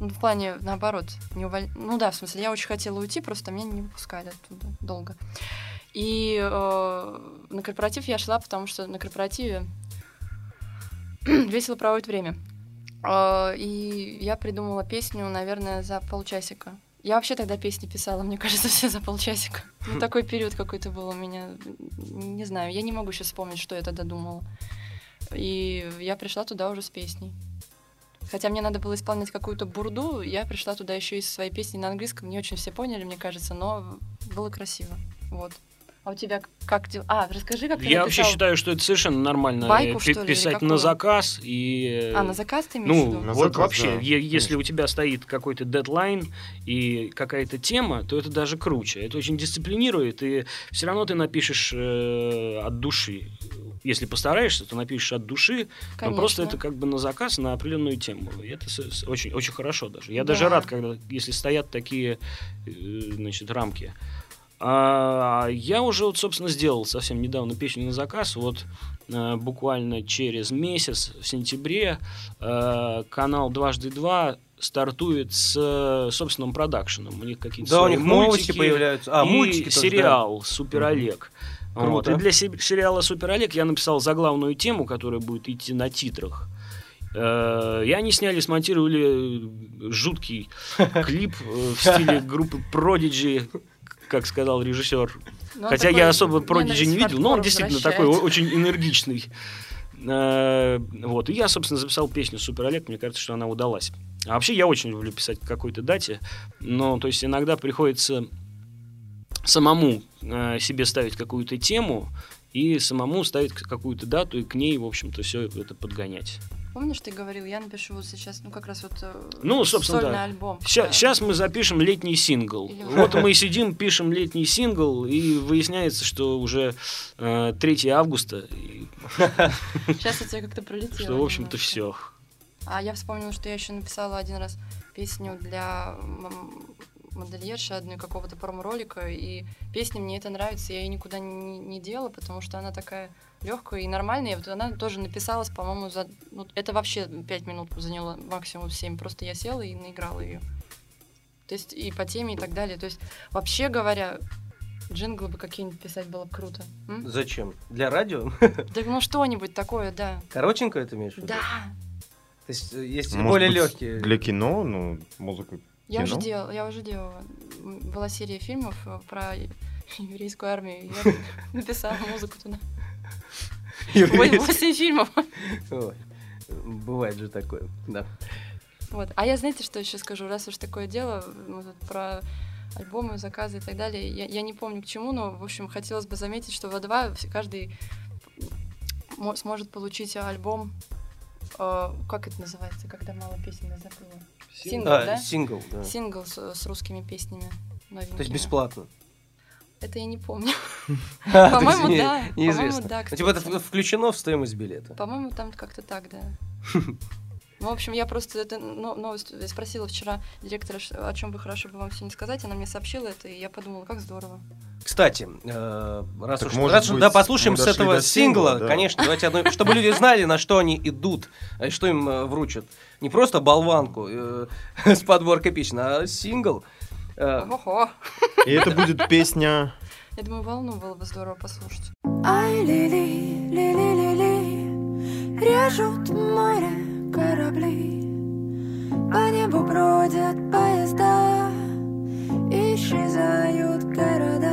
Ну, в плане, наоборот, не уволь... Ну да, в смысле, я очень хотела уйти, просто меня не выпускали оттуда долго. И э, на корпоратив я шла, потому что на корпоративе <clears throat> весело проводит время. Э, И я придумала песню, наверное, за полчасика. Я вообще тогда песни писала, мне кажется, <laughs> все за полчасика. Ну, такой период какой-то был у меня. Не знаю, я не могу сейчас вспомнить, что я тогда думала. И я пришла туда уже с песней. Хотя мне надо было исполнять какую-то бурду, я пришла туда еще и со своей песней на английском. Не очень все поняли, мне кажется, но было красиво. Вот. А у тебя как дела? А, расскажи, как ты Я вообще написал. считаю, что это совершенно нормально Байку, что ли, писать на заказ и. э, А, на заказ ты имеешь в Ну, виду? На вот заказ, вообще, да, если конечно. у тебя стоит какой-то дедлайн и какая-то тема, то это даже круче. Это очень дисциплинирует, и все равно ты напишешь э, от души. Если постараешься, то напишешь от души, но просто Конечно. это как бы на заказ на определенную тему. И это очень, очень хорошо даже. Я Да. даже рад, когда, если стоят такие э, значит, рамки. А я уже, вот, собственно, сделал совсем недавно песню на заказ. Вот э, буквально через месяц, в сентябре, э, канал «Дважды два» стартует с собственным продакшеном. У них какие-то Да, у них мультики появляются. А, и мультики тоже, да. сериал «Супер Олег». Вот. Круто. И для се- сериала «Супер Олег» я написал заглавную тему, которая будет идти на титрах. Э, И они сняли, смонтировали жуткий <laughs> клип в стиле группы Prodigy, как сказал режиссер. Ну, он Хотя такой я особо Prodigy не видел, но он действительно такой очень энергичный. Э, Вот. И я, собственно, записал песню «Супер Олег». Мне кажется, что она удалась. А вообще я очень люблю писать к какой-то дате. Но, то есть, иногда приходится самому э, себе ставить какую-то тему и самому ставить какую-то дату и к ней, в общем-то, все это подгонять. Помнишь, ты говорил, я напишу вот сейчас, ну как раз вот э, Ну, собственно, сольный да. альбом. Да. Сейчас мы запишем летний сингл. Или- <laughs> Вот мы сидим, пишем летний сингл, и выясняется, что уже э, 3 августа, и Сейчас у тебя как-то пролетело. что, в общем-то, все. А я вспомнила, что я еще написала один раз песню для модельерши одной какого-то промо-ролика, и песня мне это нравится, я ее никуда не, не делала, потому что она такая легкая и нормальная. И вот она тоже написалась, по-моему, за... ну, это вообще пять минут заняло, максимум семь. Просто я села и наиграла ее. То есть и по теме и так далее. То есть вообще говоря, джинглы бы какие-нибудь писать было бы круто. М? Зачем? Для радио? Да ну что-нибудь такое, да. Коротенько это имеешь в виду? Да. То есть э, есть Может более быть, легкие. Для кино, ну, музыку Я уже делала, я уже делала. Была серия фильмов э, про <laughs> еврейскую армию. Я <laughs> написала музыку туда. Ой, восемь фильмов. Ой, Бывает же такое, да. Вот. А я, знаете, что еще скажу? Раз уж такое дело, мы тут про альбомы, заказы и так далее, я, я не помню к чему, но, в общем, хотелось бы заметить, что в А2 вс- каждый мо- сможет получить альбом, э, как это называется, когда мало песен, я забыла. Сингл, А, да? сингл, да. Сингл с, с русскими песнями То есть новенькими. бесплатно. Это я не помню. <laughs> <laughs> По-моему, да. Неизвестно. По-моему, да, Ну, Типа это включено в стоимость билета. По-моему, там как-то так, да. <laughs> Ну, в общем, я просто эту но- новость спросила вчера директора, о чем бы хорошо бы вам сегодня сказать. Она мне сообщила это, и я подумала, как здорово. Кстати, э, раз Так уж, может раз быть, да, послушаем с этого сингла, сингла, да. конечно, давайте одно, чтобы люди знали, на что они идут, а что им э, вручат. Не просто болванку э, с подборкой песен, а сингл. Э, Ого! И это будет песня... Я думаю, волну было бы здорово послушать. Ай, лили, лили, лили, режут море корабли, по небу бродят поезда, исчезают города,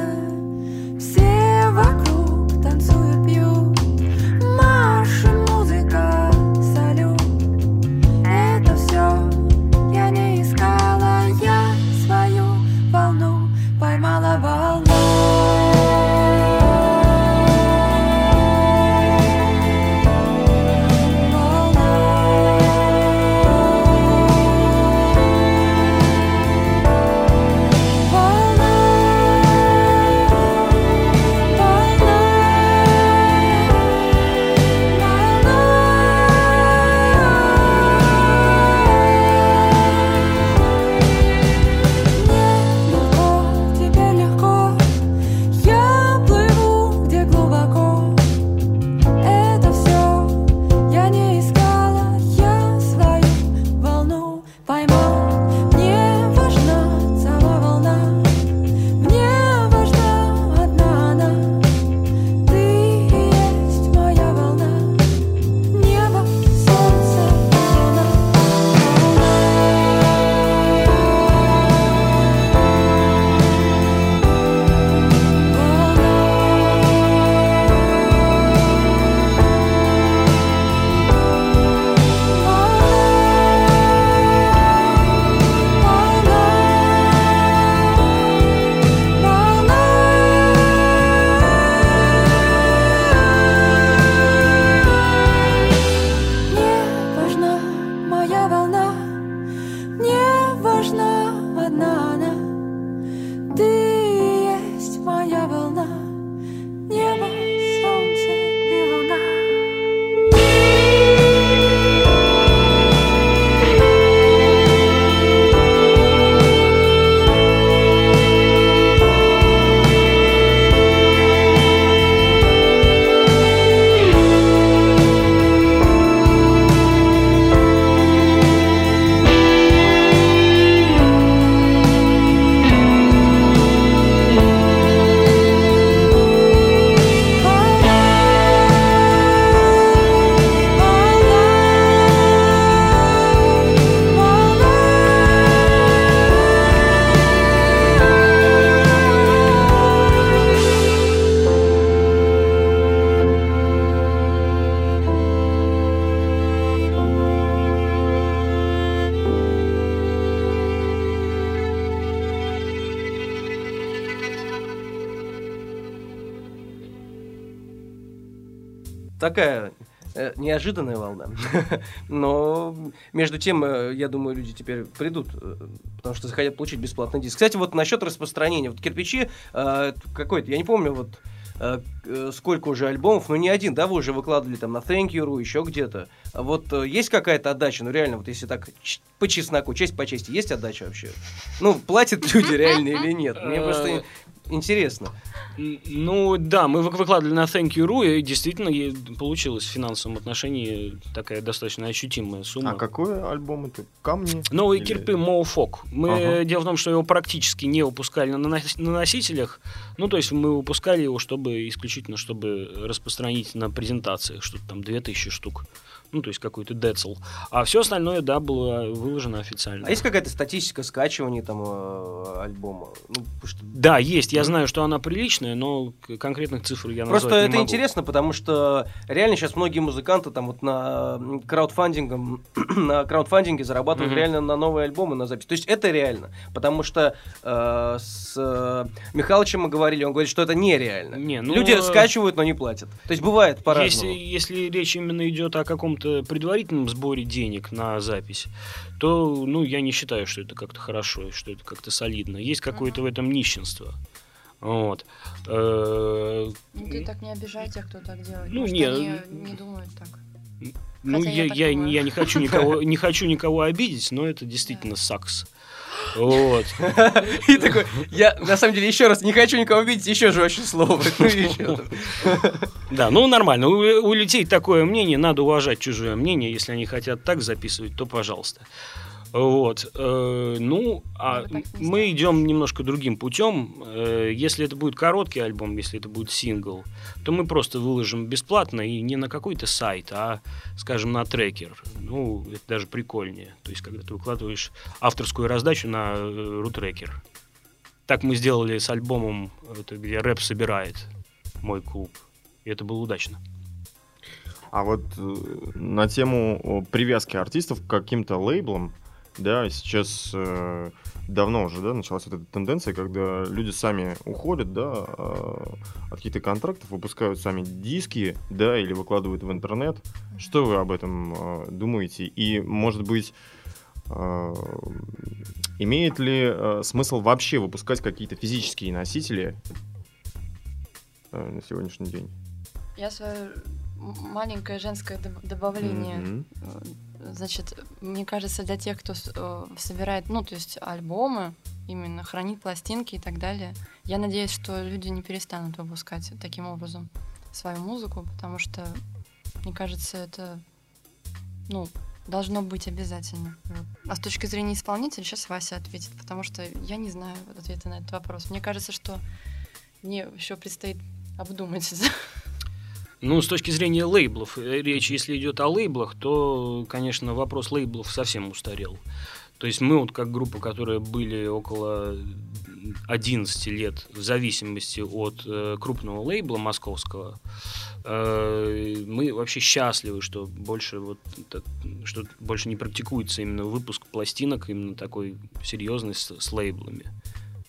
моя волна, мне важна одна неожиданная волна. <laughs> Но между тем, э, я думаю, люди теперь придут, э, потому что захотят получить бесплатный диск. Кстати, вот насчет распространения. Вот кирпичи э, какой-то, я не помню, вот сколько уже альбомов, ну не один, да, вы уже выкладывали там на Thank You, еще где-то. Вот есть какая-то отдача, ну реально, вот если так по чесноку, честь по чести, есть отдача вообще? Ну, платят люди реально или нет? Мне просто интересно. Ну да, мы вы- выкладывали на Thank You.ru, и действительно получилась в финансовом отношении такая достаточно ощутимая сумма. А какой альбом это? Камни? Новые Или- кирпы Моуфок. Мы Ага. дело в том, что его практически не выпускали на носителях. Ну, то есть мы выпускали его, чтобы исключительно, чтобы распространить на презентациях, что-то там 2000 штук. Ну, то есть какой-то децл. А все остальное, да, было выложено официально. А есть какая-то статистика скачивания там э, альбома? Ну, что Да, есть. Я знаю, что она приличная, но конкретных цифр я Просто не это могу. интересно, потому что реально сейчас многие музыканты там вот на краудфандингом, <clears throat> на краудфандинге зарабатывают Мгм. реально на новые альбомы, на запись. То есть это реально, потому что э, с э, Михалычем мы говорили, он говорит, что это нереально. Не, ну, Люди э, скачивают, но не платят. То есть бывает Если, по-разному. если речь именно идет о каком-то предварительном сборе денег на запись, то ну, я не считаю, что это как-то хорошо, что это как-то солидно. Есть какое-то в этом нищенство. Вот. Э, Ну, ты так не обижай тех, кто так делает. Ну, Может, не, они не думают так. Ну, Хотя я, я я, я не хочу никого, <laughs> не хочу никого обидеть, но это действительно сакс. Вот. <laughs> И такой, я на самом деле еще раз не хочу никого видеть, еще же очень слово. <laughs> Ну. Да, ну нормально. У людей такое мнение, надо уважать чужое мнение. Если они хотят так записывать, то пожалуйста. Вот. э, ну, а Ну, мы идем немножко другим путем. Э, если это будет короткий альбом, если это будет сингл, то мы просто выложим бесплатно и не на какой-то сайт, а, скажем, на трекер. Ну, это даже прикольнее. То есть, когда ты выкладываешь авторскую раздачу на э, рутрекер. Так мы сделали с альбомом, это где рэп собирает мой клуб. И это было удачно. А вот э, на тему привязки артистов к каким-то лейблам, да, сейчас э, давно уже, да, началась эта тенденция, когда люди сами уходят, да, э, от каких-то контрактов, выпускают сами диски, да, или выкладывают в интернет. Что вы об этом э, думаете? И, может быть, э, имеет ли э, смысл вообще выпускать какие-то физические носители э, на сегодняшний день? Я свое м- маленькое женское доб- добавление. Э, Значит, мне кажется, для тех, кто э, собирает, ну, то есть альбомы, именно хранит пластинки и так далее, я надеюсь, что люди не перестанут выпускать таким образом свою музыку, потому что, мне кажется, это, ну, должно быть обязательно. А с точки зрения исполнителя, сейчас Вася ответит, потому что я не знаю ответа на этот вопрос. Мне кажется, что мне еще предстоит обдумать. Ну, с точки зрения лейблов, э, речь, если идет о лейблах, то, конечно, вопрос лейблов совсем устарел. То есть мы вот как группа, которая были около 11 лет в зависимости от э, крупного лейбла московского, э, мы вообще счастливы, что больше вот это- что больше не практикуется именно выпуск пластинок именно такой серьезный с, с лейблами.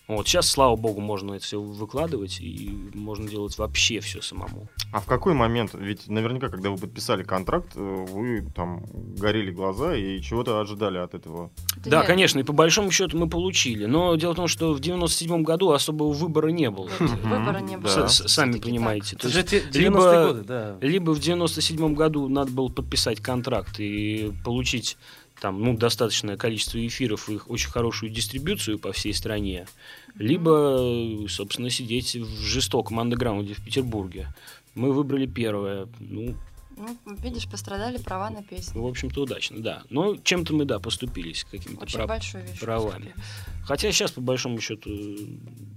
Вот сейчас, слава богу, можно это все выкладывать и можно делать вообще все самому. А в какой момент, ведь наверняка, когда вы подписали контракт, э, вы там горели глаза и чего-то ожидали от этого. Это Да, верно. конечно, и по большому счету мы получили. Но дело в том, что в 97 году особого выбора не было. Выбора не было. да. Сами понимаете. Это То же есть те- 90-е либо- годы, да. Либо в 97 году надо было подписать контракт и получить там, ну, достаточное количество эфиров и их очень хорошую дистрибьюцию по всей стране, либо, собственно, сидеть в жестоком андеграунде в Петербурге. Мы выбрали первое. Ну, Ну, видишь, пострадали права на песню. в общем-то, удачно, да. Но чем-то мы, да, поступились какими-то Очень прав- вещь. правами. поступили. Хотя сейчас, по большому счету,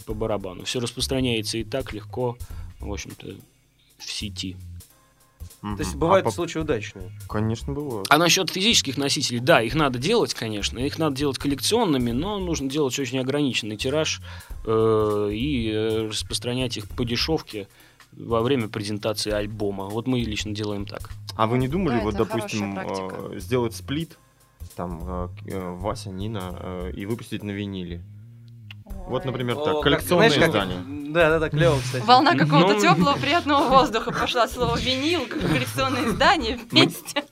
по барабану. Все распространяется и так легко, в общем-то, в сети. Мгм. То есть А бывают по- случаи удачные. Конечно, бывает. А насчет физических носителей, да, их надо делать, конечно. Их надо делать коллекционными, но нужно делать очень ограниченный тираж э, и э, распространять их по дешевке во время презентации альбома. Вот мы лично делаем так. А вы не думали, Да, вот, допустим, э, сделать сплит, там, э, э, Вася, Нина, э, и выпустить на виниле? Вот, например, О, так, как- коллекционное знаешь, как- издание. Да, да, да, клево, кстати. Волна какого-то Ну, теплого, приятного воздуха пошла. Слово винил, как коллекционное издание вместе.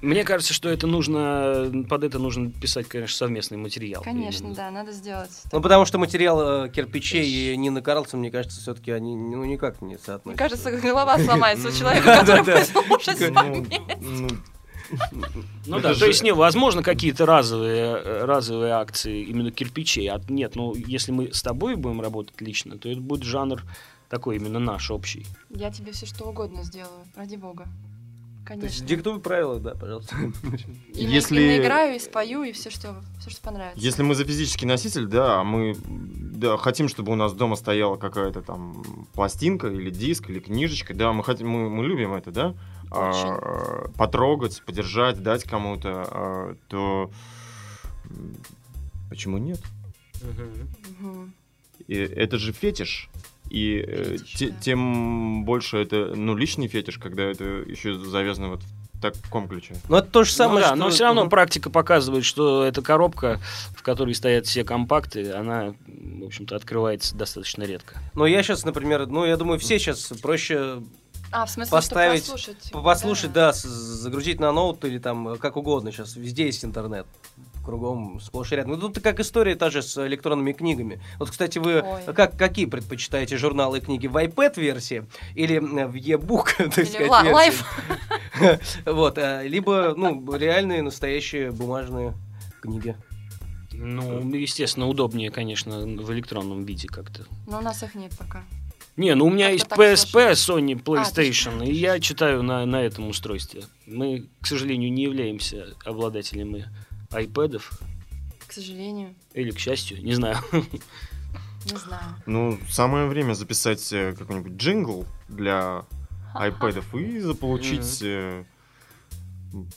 Мне кажется, что это нужно, под это нужно писать, конечно, совместный материал. Конечно, да, надо сделать. Ну, потому что материал э, кирпичей и Нины Карлсон, мне кажется, все-таки они ну, никак не Мне соотносятся. кажется, голова сломается у человека, <laughs> который будет слушать Ну, да, то есть невозможно какие-то разовые, разовые акции именно кирпичей. А, нет, ну если мы с тобой будем работать лично, то это будет жанр такой именно наш общий. Я тебе все что угодно сделаю, ради бога. То есть Конечно. диктуй правила, да, пожалуйста. И, Если- и наиграю, и спою, и все, что, все, что понравится. Если мы за физический носитель, да, а мы да, хотим, чтобы у нас дома стояла какая-то там пластинка или диск или книжечка, да, мы хотим, мы, мы любим это, да, а, потрогать, подержать, дать кому-то, а, то почему нет? И это же фетиш. И э, те- да. тем больше это, ну, личный фетиш, когда это еще завязано вот в таком ключе. Ну, это то же Ну самое, да, что... но все равно Мгм. практика показывает, что эта коробка, в которой стоят все компакты, она, в общем-то, открывается достаточно редко. Но я сейчас, например, ну, я думаю, все сейчас проще А, в смысле, Поставить, что послушать. послушать, да, с- загрузить на ноут или там э, как угодно. Сейчас везде есть интернет. Кругом сплошь и рядом. Ну, тут как история та же с электронными книгами. Вот, кстати, вы Ой. как, какие предпочитаете журналы и книги? В iPad-версии или э, в e-book, <laughs> так Или сказать, версии? <laughs> Вот, а, либо, ну, реальные, настоящие бумажные книги. Ну, естественно, удобнее, конечно, в электронном виде как-то. Но у нас их нет пока. Не, ну у меня есть PSP. Sony PlayStation, точно. и я читаю на, на этом устройстве. Мы, к сожалению, не являемся обладателями iPad'ов. К сожалению, Или к счастью, не знаю. не знаю. Ну, самое время записать э, какой-нибудь джингл для айпэдов и заполучить э,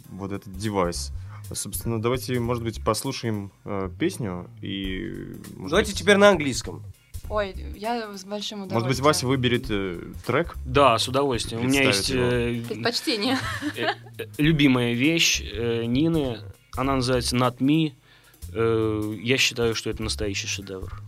вот этот девайс. Собственно, давайте, может быть, послушаем э, песню и... Давайте быть, теперь на английском. Ой, я с большим удовольствием. Может быть, Вася выберет э, трек? Да, с удовольствием. У меня есть э, Предпочтение. э, э, любимая вещь э, Нины. Она называется Not Me. Э, Я считаю, что это настоящий шедевр.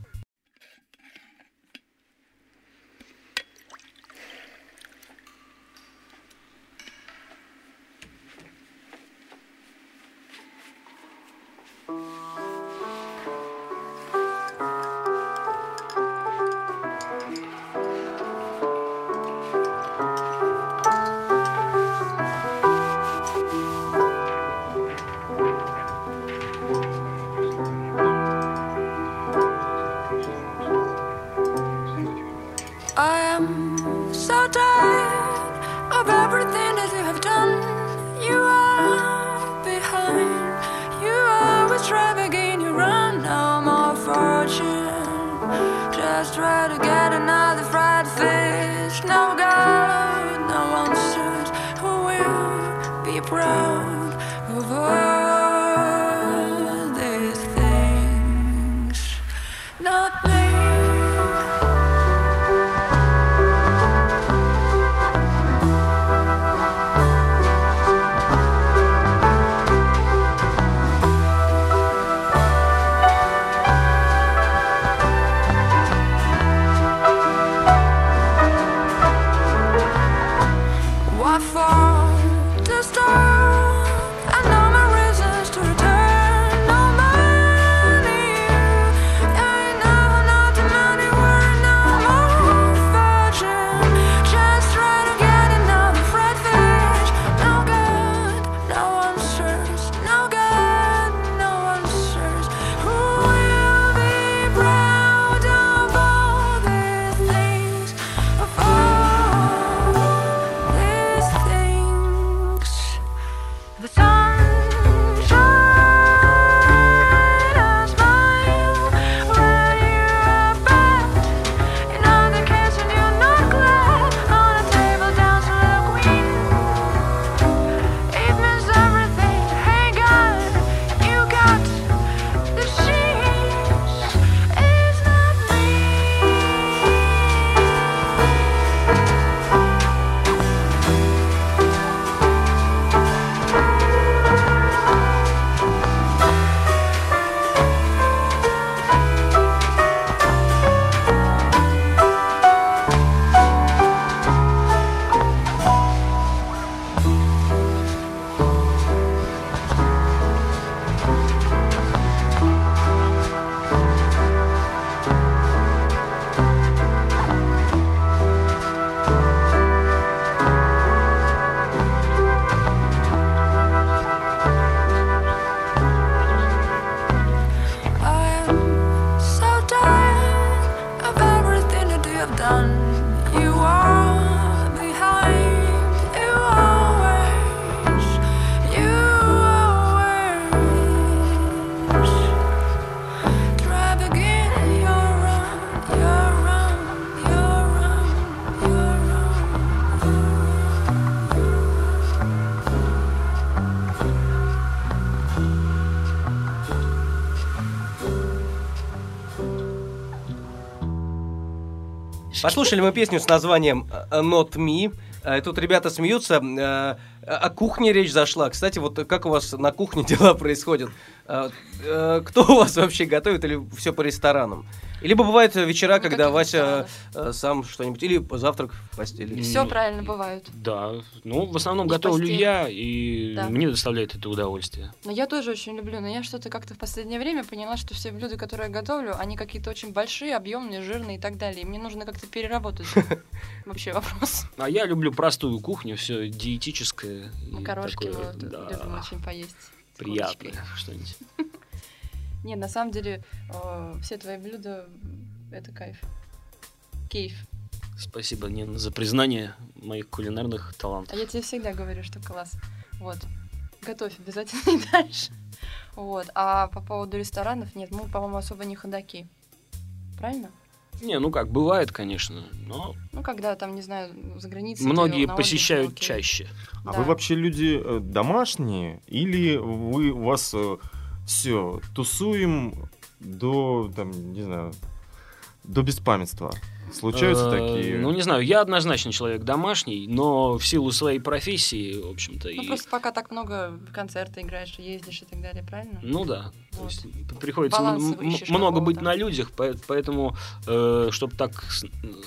Послушали мы песню с названием э, Not Me. Э, Тут ребята смеются. Э, О кухне речь зашла. Кстати, вот как у вас на кухне <laughs> дела происходят? Кто у вас вообще готовит или все по ресторанам? Либо бывают вечера, Ну, когда Вася э, сам что-нибудь, или завтрак в постели. Все Ну, правильно бывает. Да, ну, в основном И в готовлю постели. я, и Да. мне доставляет это удовольствие. Но я тоже очень люблю, но я что-то как-то в последнее время поняла, что все блюда, которые я готовлю, они какие-то очень большие, объемные, жирные и так далее. И мне нужно как-то переработать <laughs> вообще вопрос. А я люблю простую кухню, все диетическое. и Макарошки мы вот да, любим очень поесть. приятное что-нибудь. <laughs> Нет, на самом деле э, все твои блюда — это кайф. Кейф. Спасибо, Нина, за признание моих кулинарных А талантов. я тебе всегда говорю, что класс. Вот. Готовь обязательно и дальше. Вот. А по поводу ресторанов, нет, мы, по-моему, особо не ходаки. Правильно? Не, ну как, бывает, конечно, но Ну, когда там, не знаю, за границей. многие отдыхе, посещают окей. чаще. А Да. вы вообще люди э, домашние или вы у вас все тусуем до там не знаю до беспамятства? Случаются Э, такие? Ну, не знаю, я однозначно человек домашний, но в силу своей профессии, в общем-то, Ну, и... просто пока так много в концерты играешь, ездишь и так далее, правильно? Ну да, то Вот. есть приходится много быть на людях, по- поэтому, чтобы так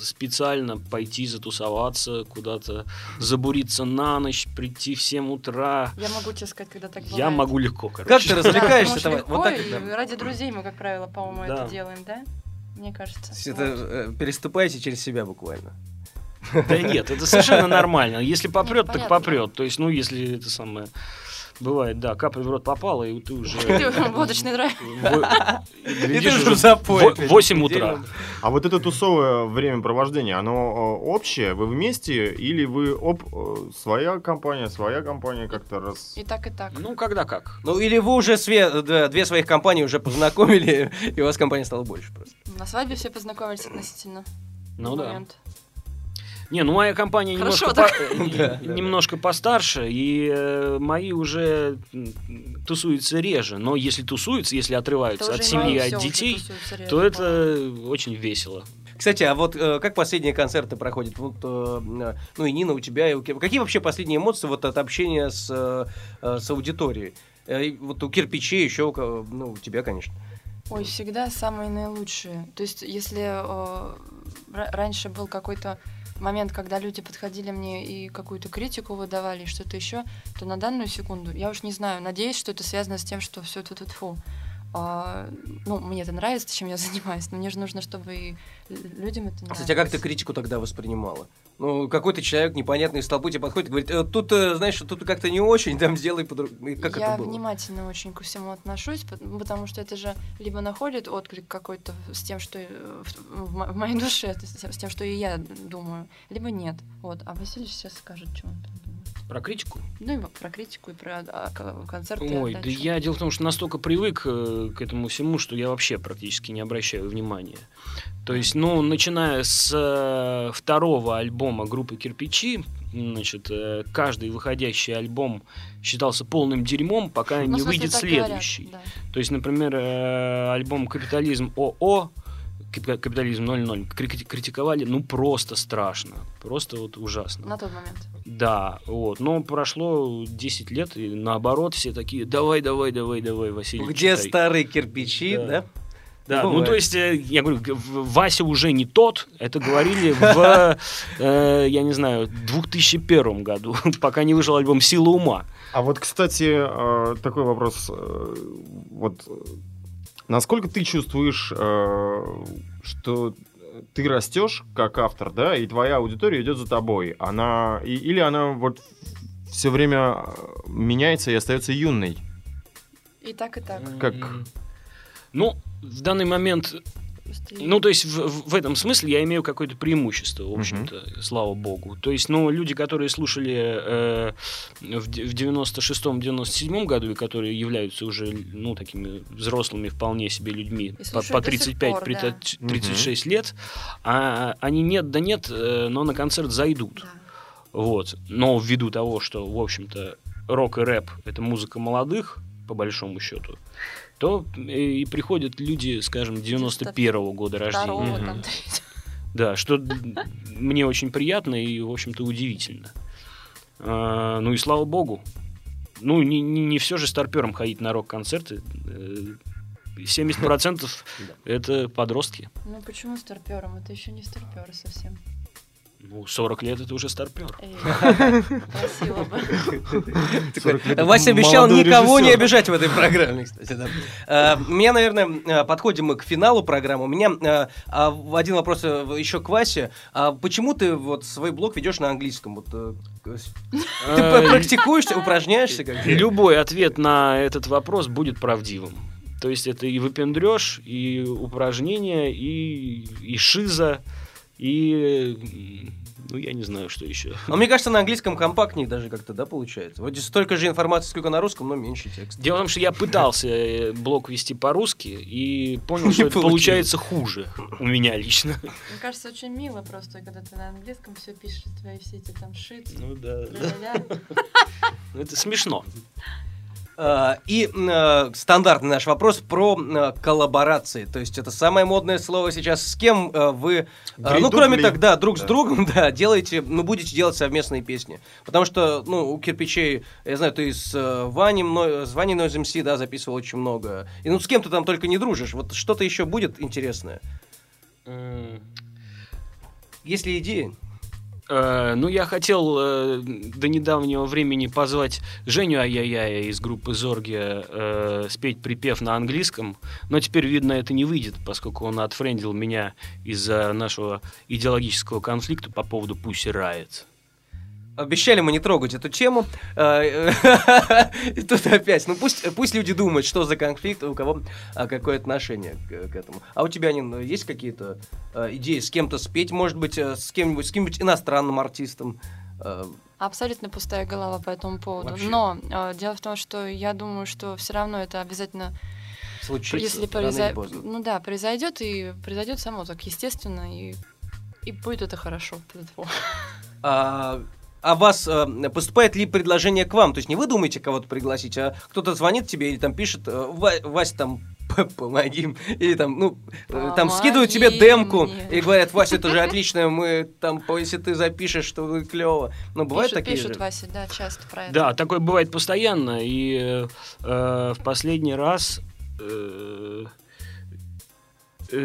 специально пойти затусоваться, куда-то забуриться на ночь, прийти в 7 утра, Я могу тебе сказать, когда так бывает. я могу легко, короче. Как ты Да, развлекаешься? Давай, вот легко, так да. ради друзей мы, как правило, по-моему, Да. это делаем, да? Мне кажется. Это Вот. э, переступаете через себя буквально. Да нет, это совершенно нормально. Если попрет, так понятно. попрет. То есть, ну, если это самое... Бывает, да, капля в рот попала, и ты уже... <laughs> Водочный драйв. <laughs> И ты уже опять. 8 утра. А вот это тусовое времяпровождение, оно э, общее? Вы вместе или вы оп, э, своя компания, своя компания как-то раз... И так, и так. Ну, когда как. Ну или вы уже две своих компании уже познакомили, <laughs> и у вас компания стала больше просто. На свадьбе все познакомились относительно. Ну да. момент. Не, ну моя компания Хорошо немножко, по- <laughs> э, немножко постарше, и э, мои уже тусуются реже. Но если тусуются, если отрываются Это от семьи, от детей, реже, то по-моему. это очень весело. Кстати, а вот э, как последние концерты проходят? Вот, э, э, ну и Нина, у тебя, и у Кир- Какие вообще последние эмоции вот от общения с, э, с аудиторией? Э, вот у кирпичей еще, ну, у тебя, конечно. Ой, всегда самые наилучшие. То есть, если э, ра- раньше был какой-то момент, когда люди подходили мне и какую-то критику выдавали, что-то еще, то на данную секунду, я уж не знаю, надеюсь, что это связано с тем, что все это тут фу. ну, мне это нравится, чем я <laughs> занимаюсь, но мне же нужно, чтобы и людям это нравилось. Кстати, а как ты критику тогда воспринимала? Ну, какой-то человек непонятный из толпы тебе подходит и говорит, «Э, тут, э, знаешь, тут как-то не очень, там сделай по-другому. Как я это было? внимательно очень ко всему отношусь, пот- потому что это же либо находит отклик какой-то с тем, что э, в, в в моей душе, с тем- с тем, что и я думаю, либо нет. Вот. А Василий сейчас скажет, что он там думает. Про критику? Ну и про критику, и про а, концерты. Ой, да я дело в том, что настолько привык э, к этому всему, что я вообще практически не обращаю внимания. То есть, ну, начиная с э, второго альбома группы Кирпичи, значит, э, каждый выходящий альбом считался полным дерьмом, пока Ну, не смысле, выйдет так говорят, следующий. да. То есть, например, э, альбом Капитализм ОО, Капи- Капитализм 00 крити- критиковали, ну, просто страшно. Просто вот ужасно. На тот момент. Да, вот. Но прошло 10 лет, и наоборот, все такие, давай, давай, давай, давай, Василий, Где читай». старые кирпичи, Да. да? Да, ну Бывает. то есть, э, я говорю, Вася уже не тот, это говорили в, <laughs> э, я не знаю, 2001 году, <laughs> пока не вышел альбом «Сила ума». А вот, кстати, э, такой вопрос. э, Вот насколько ты чувствуешь, что ты растешь как автор, да, и твоя аудитория идет за тобой? Она и- или она вот все время э, меняется и остается юной? И так, и так. Как? М. Ну, в данный момент Просто Ну, то есть в, в этом смысле я имею какое-то преимущество, в общем-то, слава богу. То есть, ну, люди, которые слушали э, в, в 96-97 году и которые являются уже, ну, такими взрослыми вполне себе людьми по, по до сих 35 пор, да. 36 лет, а они нет да нет, э, но на концерт зайдут. Да. Вот. Но ввиду того, что, в общем-то, рок и рэп — это музыка молодых, по большому счету, то э, и приходят люди, скажем, 91-го года рождения. Там. Да, что мне очень приятно и, в общем-то, удивительно. А, ну и слава богу. Ну, не, не, не все же старпером ходить на рок-концерты. Э, 70% <laughs> это подростки. Ну почему старпером? Это еще не старперы совсем. Ну, 40 лет это уже старпер. <laughs> Просила бы. Вася обещал никого не обижать в этой программе, кстати. да. Э, У меня, наверное, э, подходим мы к финалу программы. У меня э, а, один вопрос э, еще к Васе. А почему ты вот свой блог ведешь на английском? Э, Ты Э, практикуешься, упражняешься? как-то? Любой ответ на этот вопрос будет правдивым. То есть это и выпендреж, и упражнения, и, и шиза, и... Ну, я не знаю, что еще. <laughs> Но мне кажется, на английском компактнее даже как-то, да, получается? Вот столько же информации, сколько на русском, но меньше текста. Дело в том, что я пытался э, блог вести по-русски и понял, <laughs> что это получается хуже у меня лично. <laughs> Мне кажется, очень мило просто, когда ты на английском все пишешь, твои все эти там шит, Ну да. Ну, это смешно. А, И э, стандартный наш вопрос про э, коллаборации. То есть это самое модное слово сейчас. С кем э, вы, э, ну кроме так, да, друг с Да. другом, <laughs> да, делаете, ну будете делать совместные песни. Потому что, ну, у кирпичей, я знаю, ты с э, Ваней, мно- с Ваней Noise MC, да, записывал очень много. И ну с кем ты там только не дружишь. Вот что-то еще будет интересное. Есть ли идеи? Э, Ну, я хотел э, до недавнего времени позвать Женю Ай-яй-яя из группы Зоргия э, спеть припев на английском, но теперь, видно, это не выйдет, поскольку он отфрендил меня из-за нашего идеологического конфликта по поводу Pussy Riot. Обещали мы не трогать эту тему. А, э, <laughs> И тут опять. Ну пусть, пусть люди думают, что за конфликт, у кого а, какое отношение к, к этому. А у тебя, Нин, есть какие-то а, идеи с кем-то спеть, может быть, э, с кем-нибудь, с каким-нибудь иностранным артистом? Абсолютно пустая голова по этому поводу. Вообще. Но э, дело в том, что я думаю, что все равно это обязательно, случится если поздно. ну да, произойдет и произойдет само так естественно и и будет это хорошо. А, а вас а, поступает ли предложение к вам? То есть не вы думаете кого-то пригласить, а кто-то звонит тебе или там пишет, э, «Ва- Вась, там <laughs> п- помоги им. Или там, ну, э, там скидывают тебе Помоги демку мне. и говорят, Вася, это же отлично, мы там, если ты запишешь, то будет клево. Ну, бывают Пишут, такие пишут, же? Вася, да, часто про это. Да, такое бывает постоянно. И э, э, в последний раз э, э,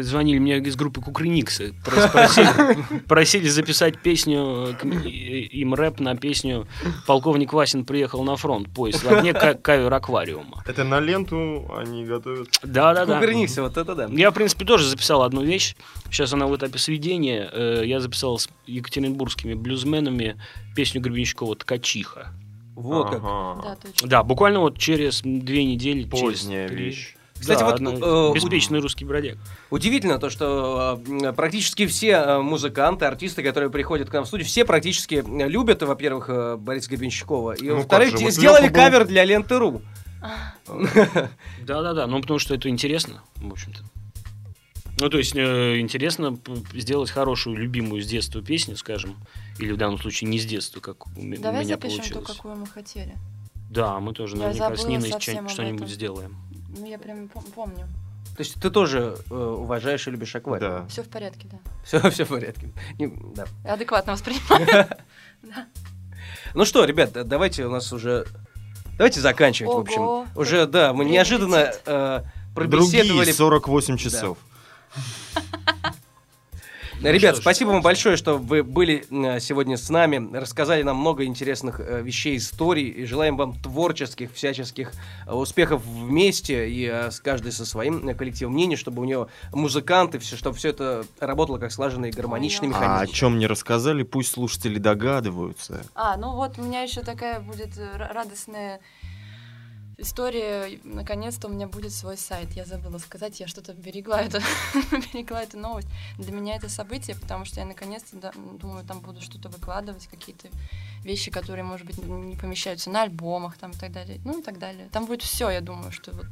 звонили мне из группы Кукрыниксы. Прос- Просили, <laughs> просили записать песню, им рэп на песню «Полковник Васин приехал на фронт». Поезд в огне, ка- кавер аквариума. Это на ленту они готовят. Да-да-да. Кукрыниксы, вот это да. Я, в принципе, тоже записал одну вещь. Сейчас она в этапе сведения. Э, Я записал с екатеринбургскими блюзменами песню Гребенщикова «Ткачиха». Вот как. Ага. Да, точно. Да, буквально вот через две недели. Поздняя через вещь. Кстати, Да, вот, одна- э, беспечный русский бродяг. Удивительно то, что э, практически все э, музыканты, артисты, которые приходят к нам в студию, все практически любят, во-первых, э, Бориса Гребенщикова, и Ну во-вторых, же, вот сделали Лёха был- кавер для Ленты.ру. <laughs> Да, да, да. Ну, потому что это интересно, в общем-то. Ну, то есть, э, интересно сделать хорошую, любимую с детства песню, скажем, или в данном случае не с детства, как у, Давай меня запишем получилось. ту, какую мы хотели. Да, мы тоже Я наверняка с Ниной что-нибудь сделаем. Ну, я прям пом- помню. То есть ты тоже э, уважаешь и любишь аквариум? Да. Все в порядке, да. Все, <laughs> все в порядке. Не- да. Адекватно воспринимаю. <laughs> Ну что, ребят, да- давайте у нас уже... Давайте заканчивать, в общем. Уже, да, мы неожиданно э, пробеседовали. Другие 48 часов. Ребят, что спасибо вам большое, что вы были э, сегодня с нами, рассказали нам много интересных э, вещей, историй, и желаем вам творческих, всяческих э, успехов вместе, и э, с каждой со своим э, коллективом мнений, чтобы у нее музыканты, все, чтобы все это работало как слаженный и гармоничный Ой, А о механизм. чем не рассказали, пусть слушатели догадываются. А, ну вот у меня еще такая будет э, ра- радостная история. Наконец-то у меня будет свой сайт. Я забыла сказать, я что-то берегла эту, <laughs> берегла эту новость. Для меня это событие, потому что я наконец-то думаю, там буду что-то выкладывать, какие-то вещи, которые, может быть, не помещаются на альбомах там и так далее. Ну и так далее. Там будет все, я думаю, что вот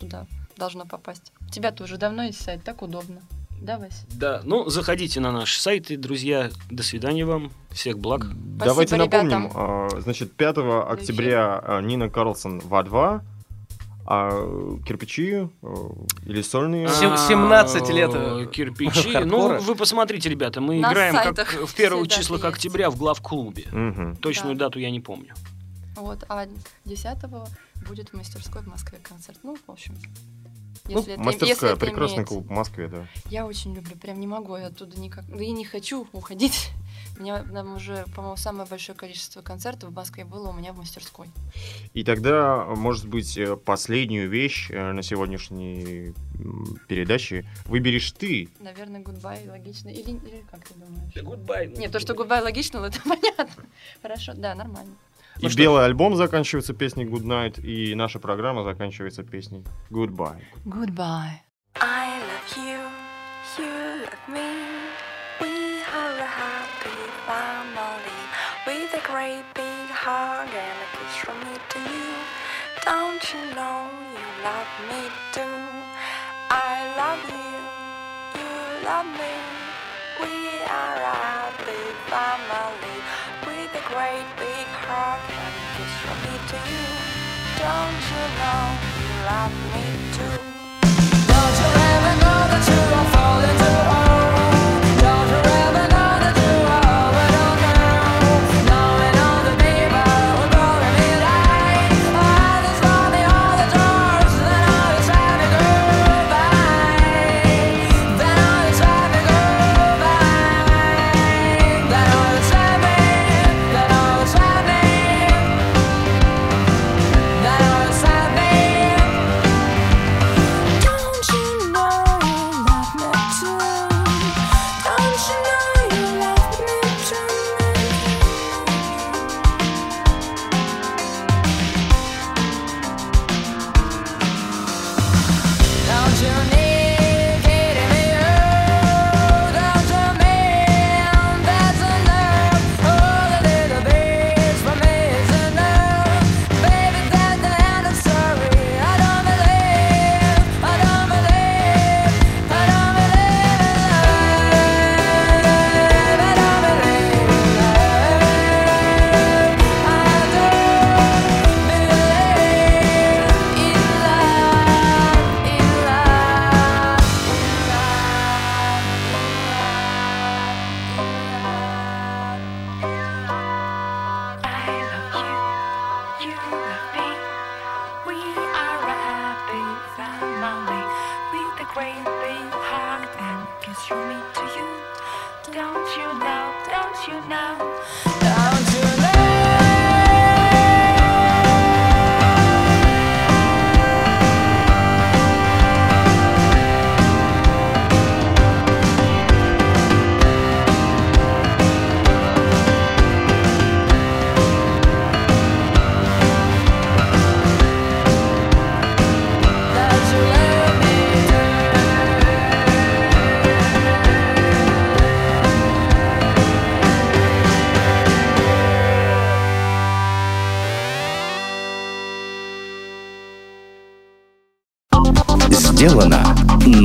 туда должно попасть. У тебя тоже давно есть сайт, так удобно. Да, Вась? Да, ну, заходите на наш сайт, и, друзья, до свидания вам, всех благ. Давайте напомним, ребятам. а, значит, 5 октября а, Нина Карлсон в А2, А кирпичи э, или сольные? Сем- А, 17 лет, <laughs> Кирпичи. Ну, вы посмотрите, ребята, мы На играем как в первых числах есть. октября в главклубе. Мгм. Точную Да. дату я не помню. Вот, а 10 будет в мастерской в Москве концерт. Ну, в общем, Ну, это- Мастерская, если прекрасный имеется. клуб в Москве, да. Я очень люблю, прям не могу я оттуда никак. Да и не хочу уходить. <laughs> У меня там уже, по-моему, самое большое количество концертов в Москве было у меня в мастерской. И тогда, может быть, э, последнюю вещь э, на сегодняшней передаче выберешь ты. Наверное, goodbye логично. Или, или как ты думаешь? Goodbye. Нет, то, что goodbye логично, <laughs> это понятно. Хорошо, да, нормально. И Ну что белый альбом заканчивается песней Good Night, и наша программа заканчивается песней Goodbye. Goodbye. I love you, you love me. We are a happy family with a great big hug and a kiss from me to you. Don't you know you love me too? I love you, you love me. We are a you love me too?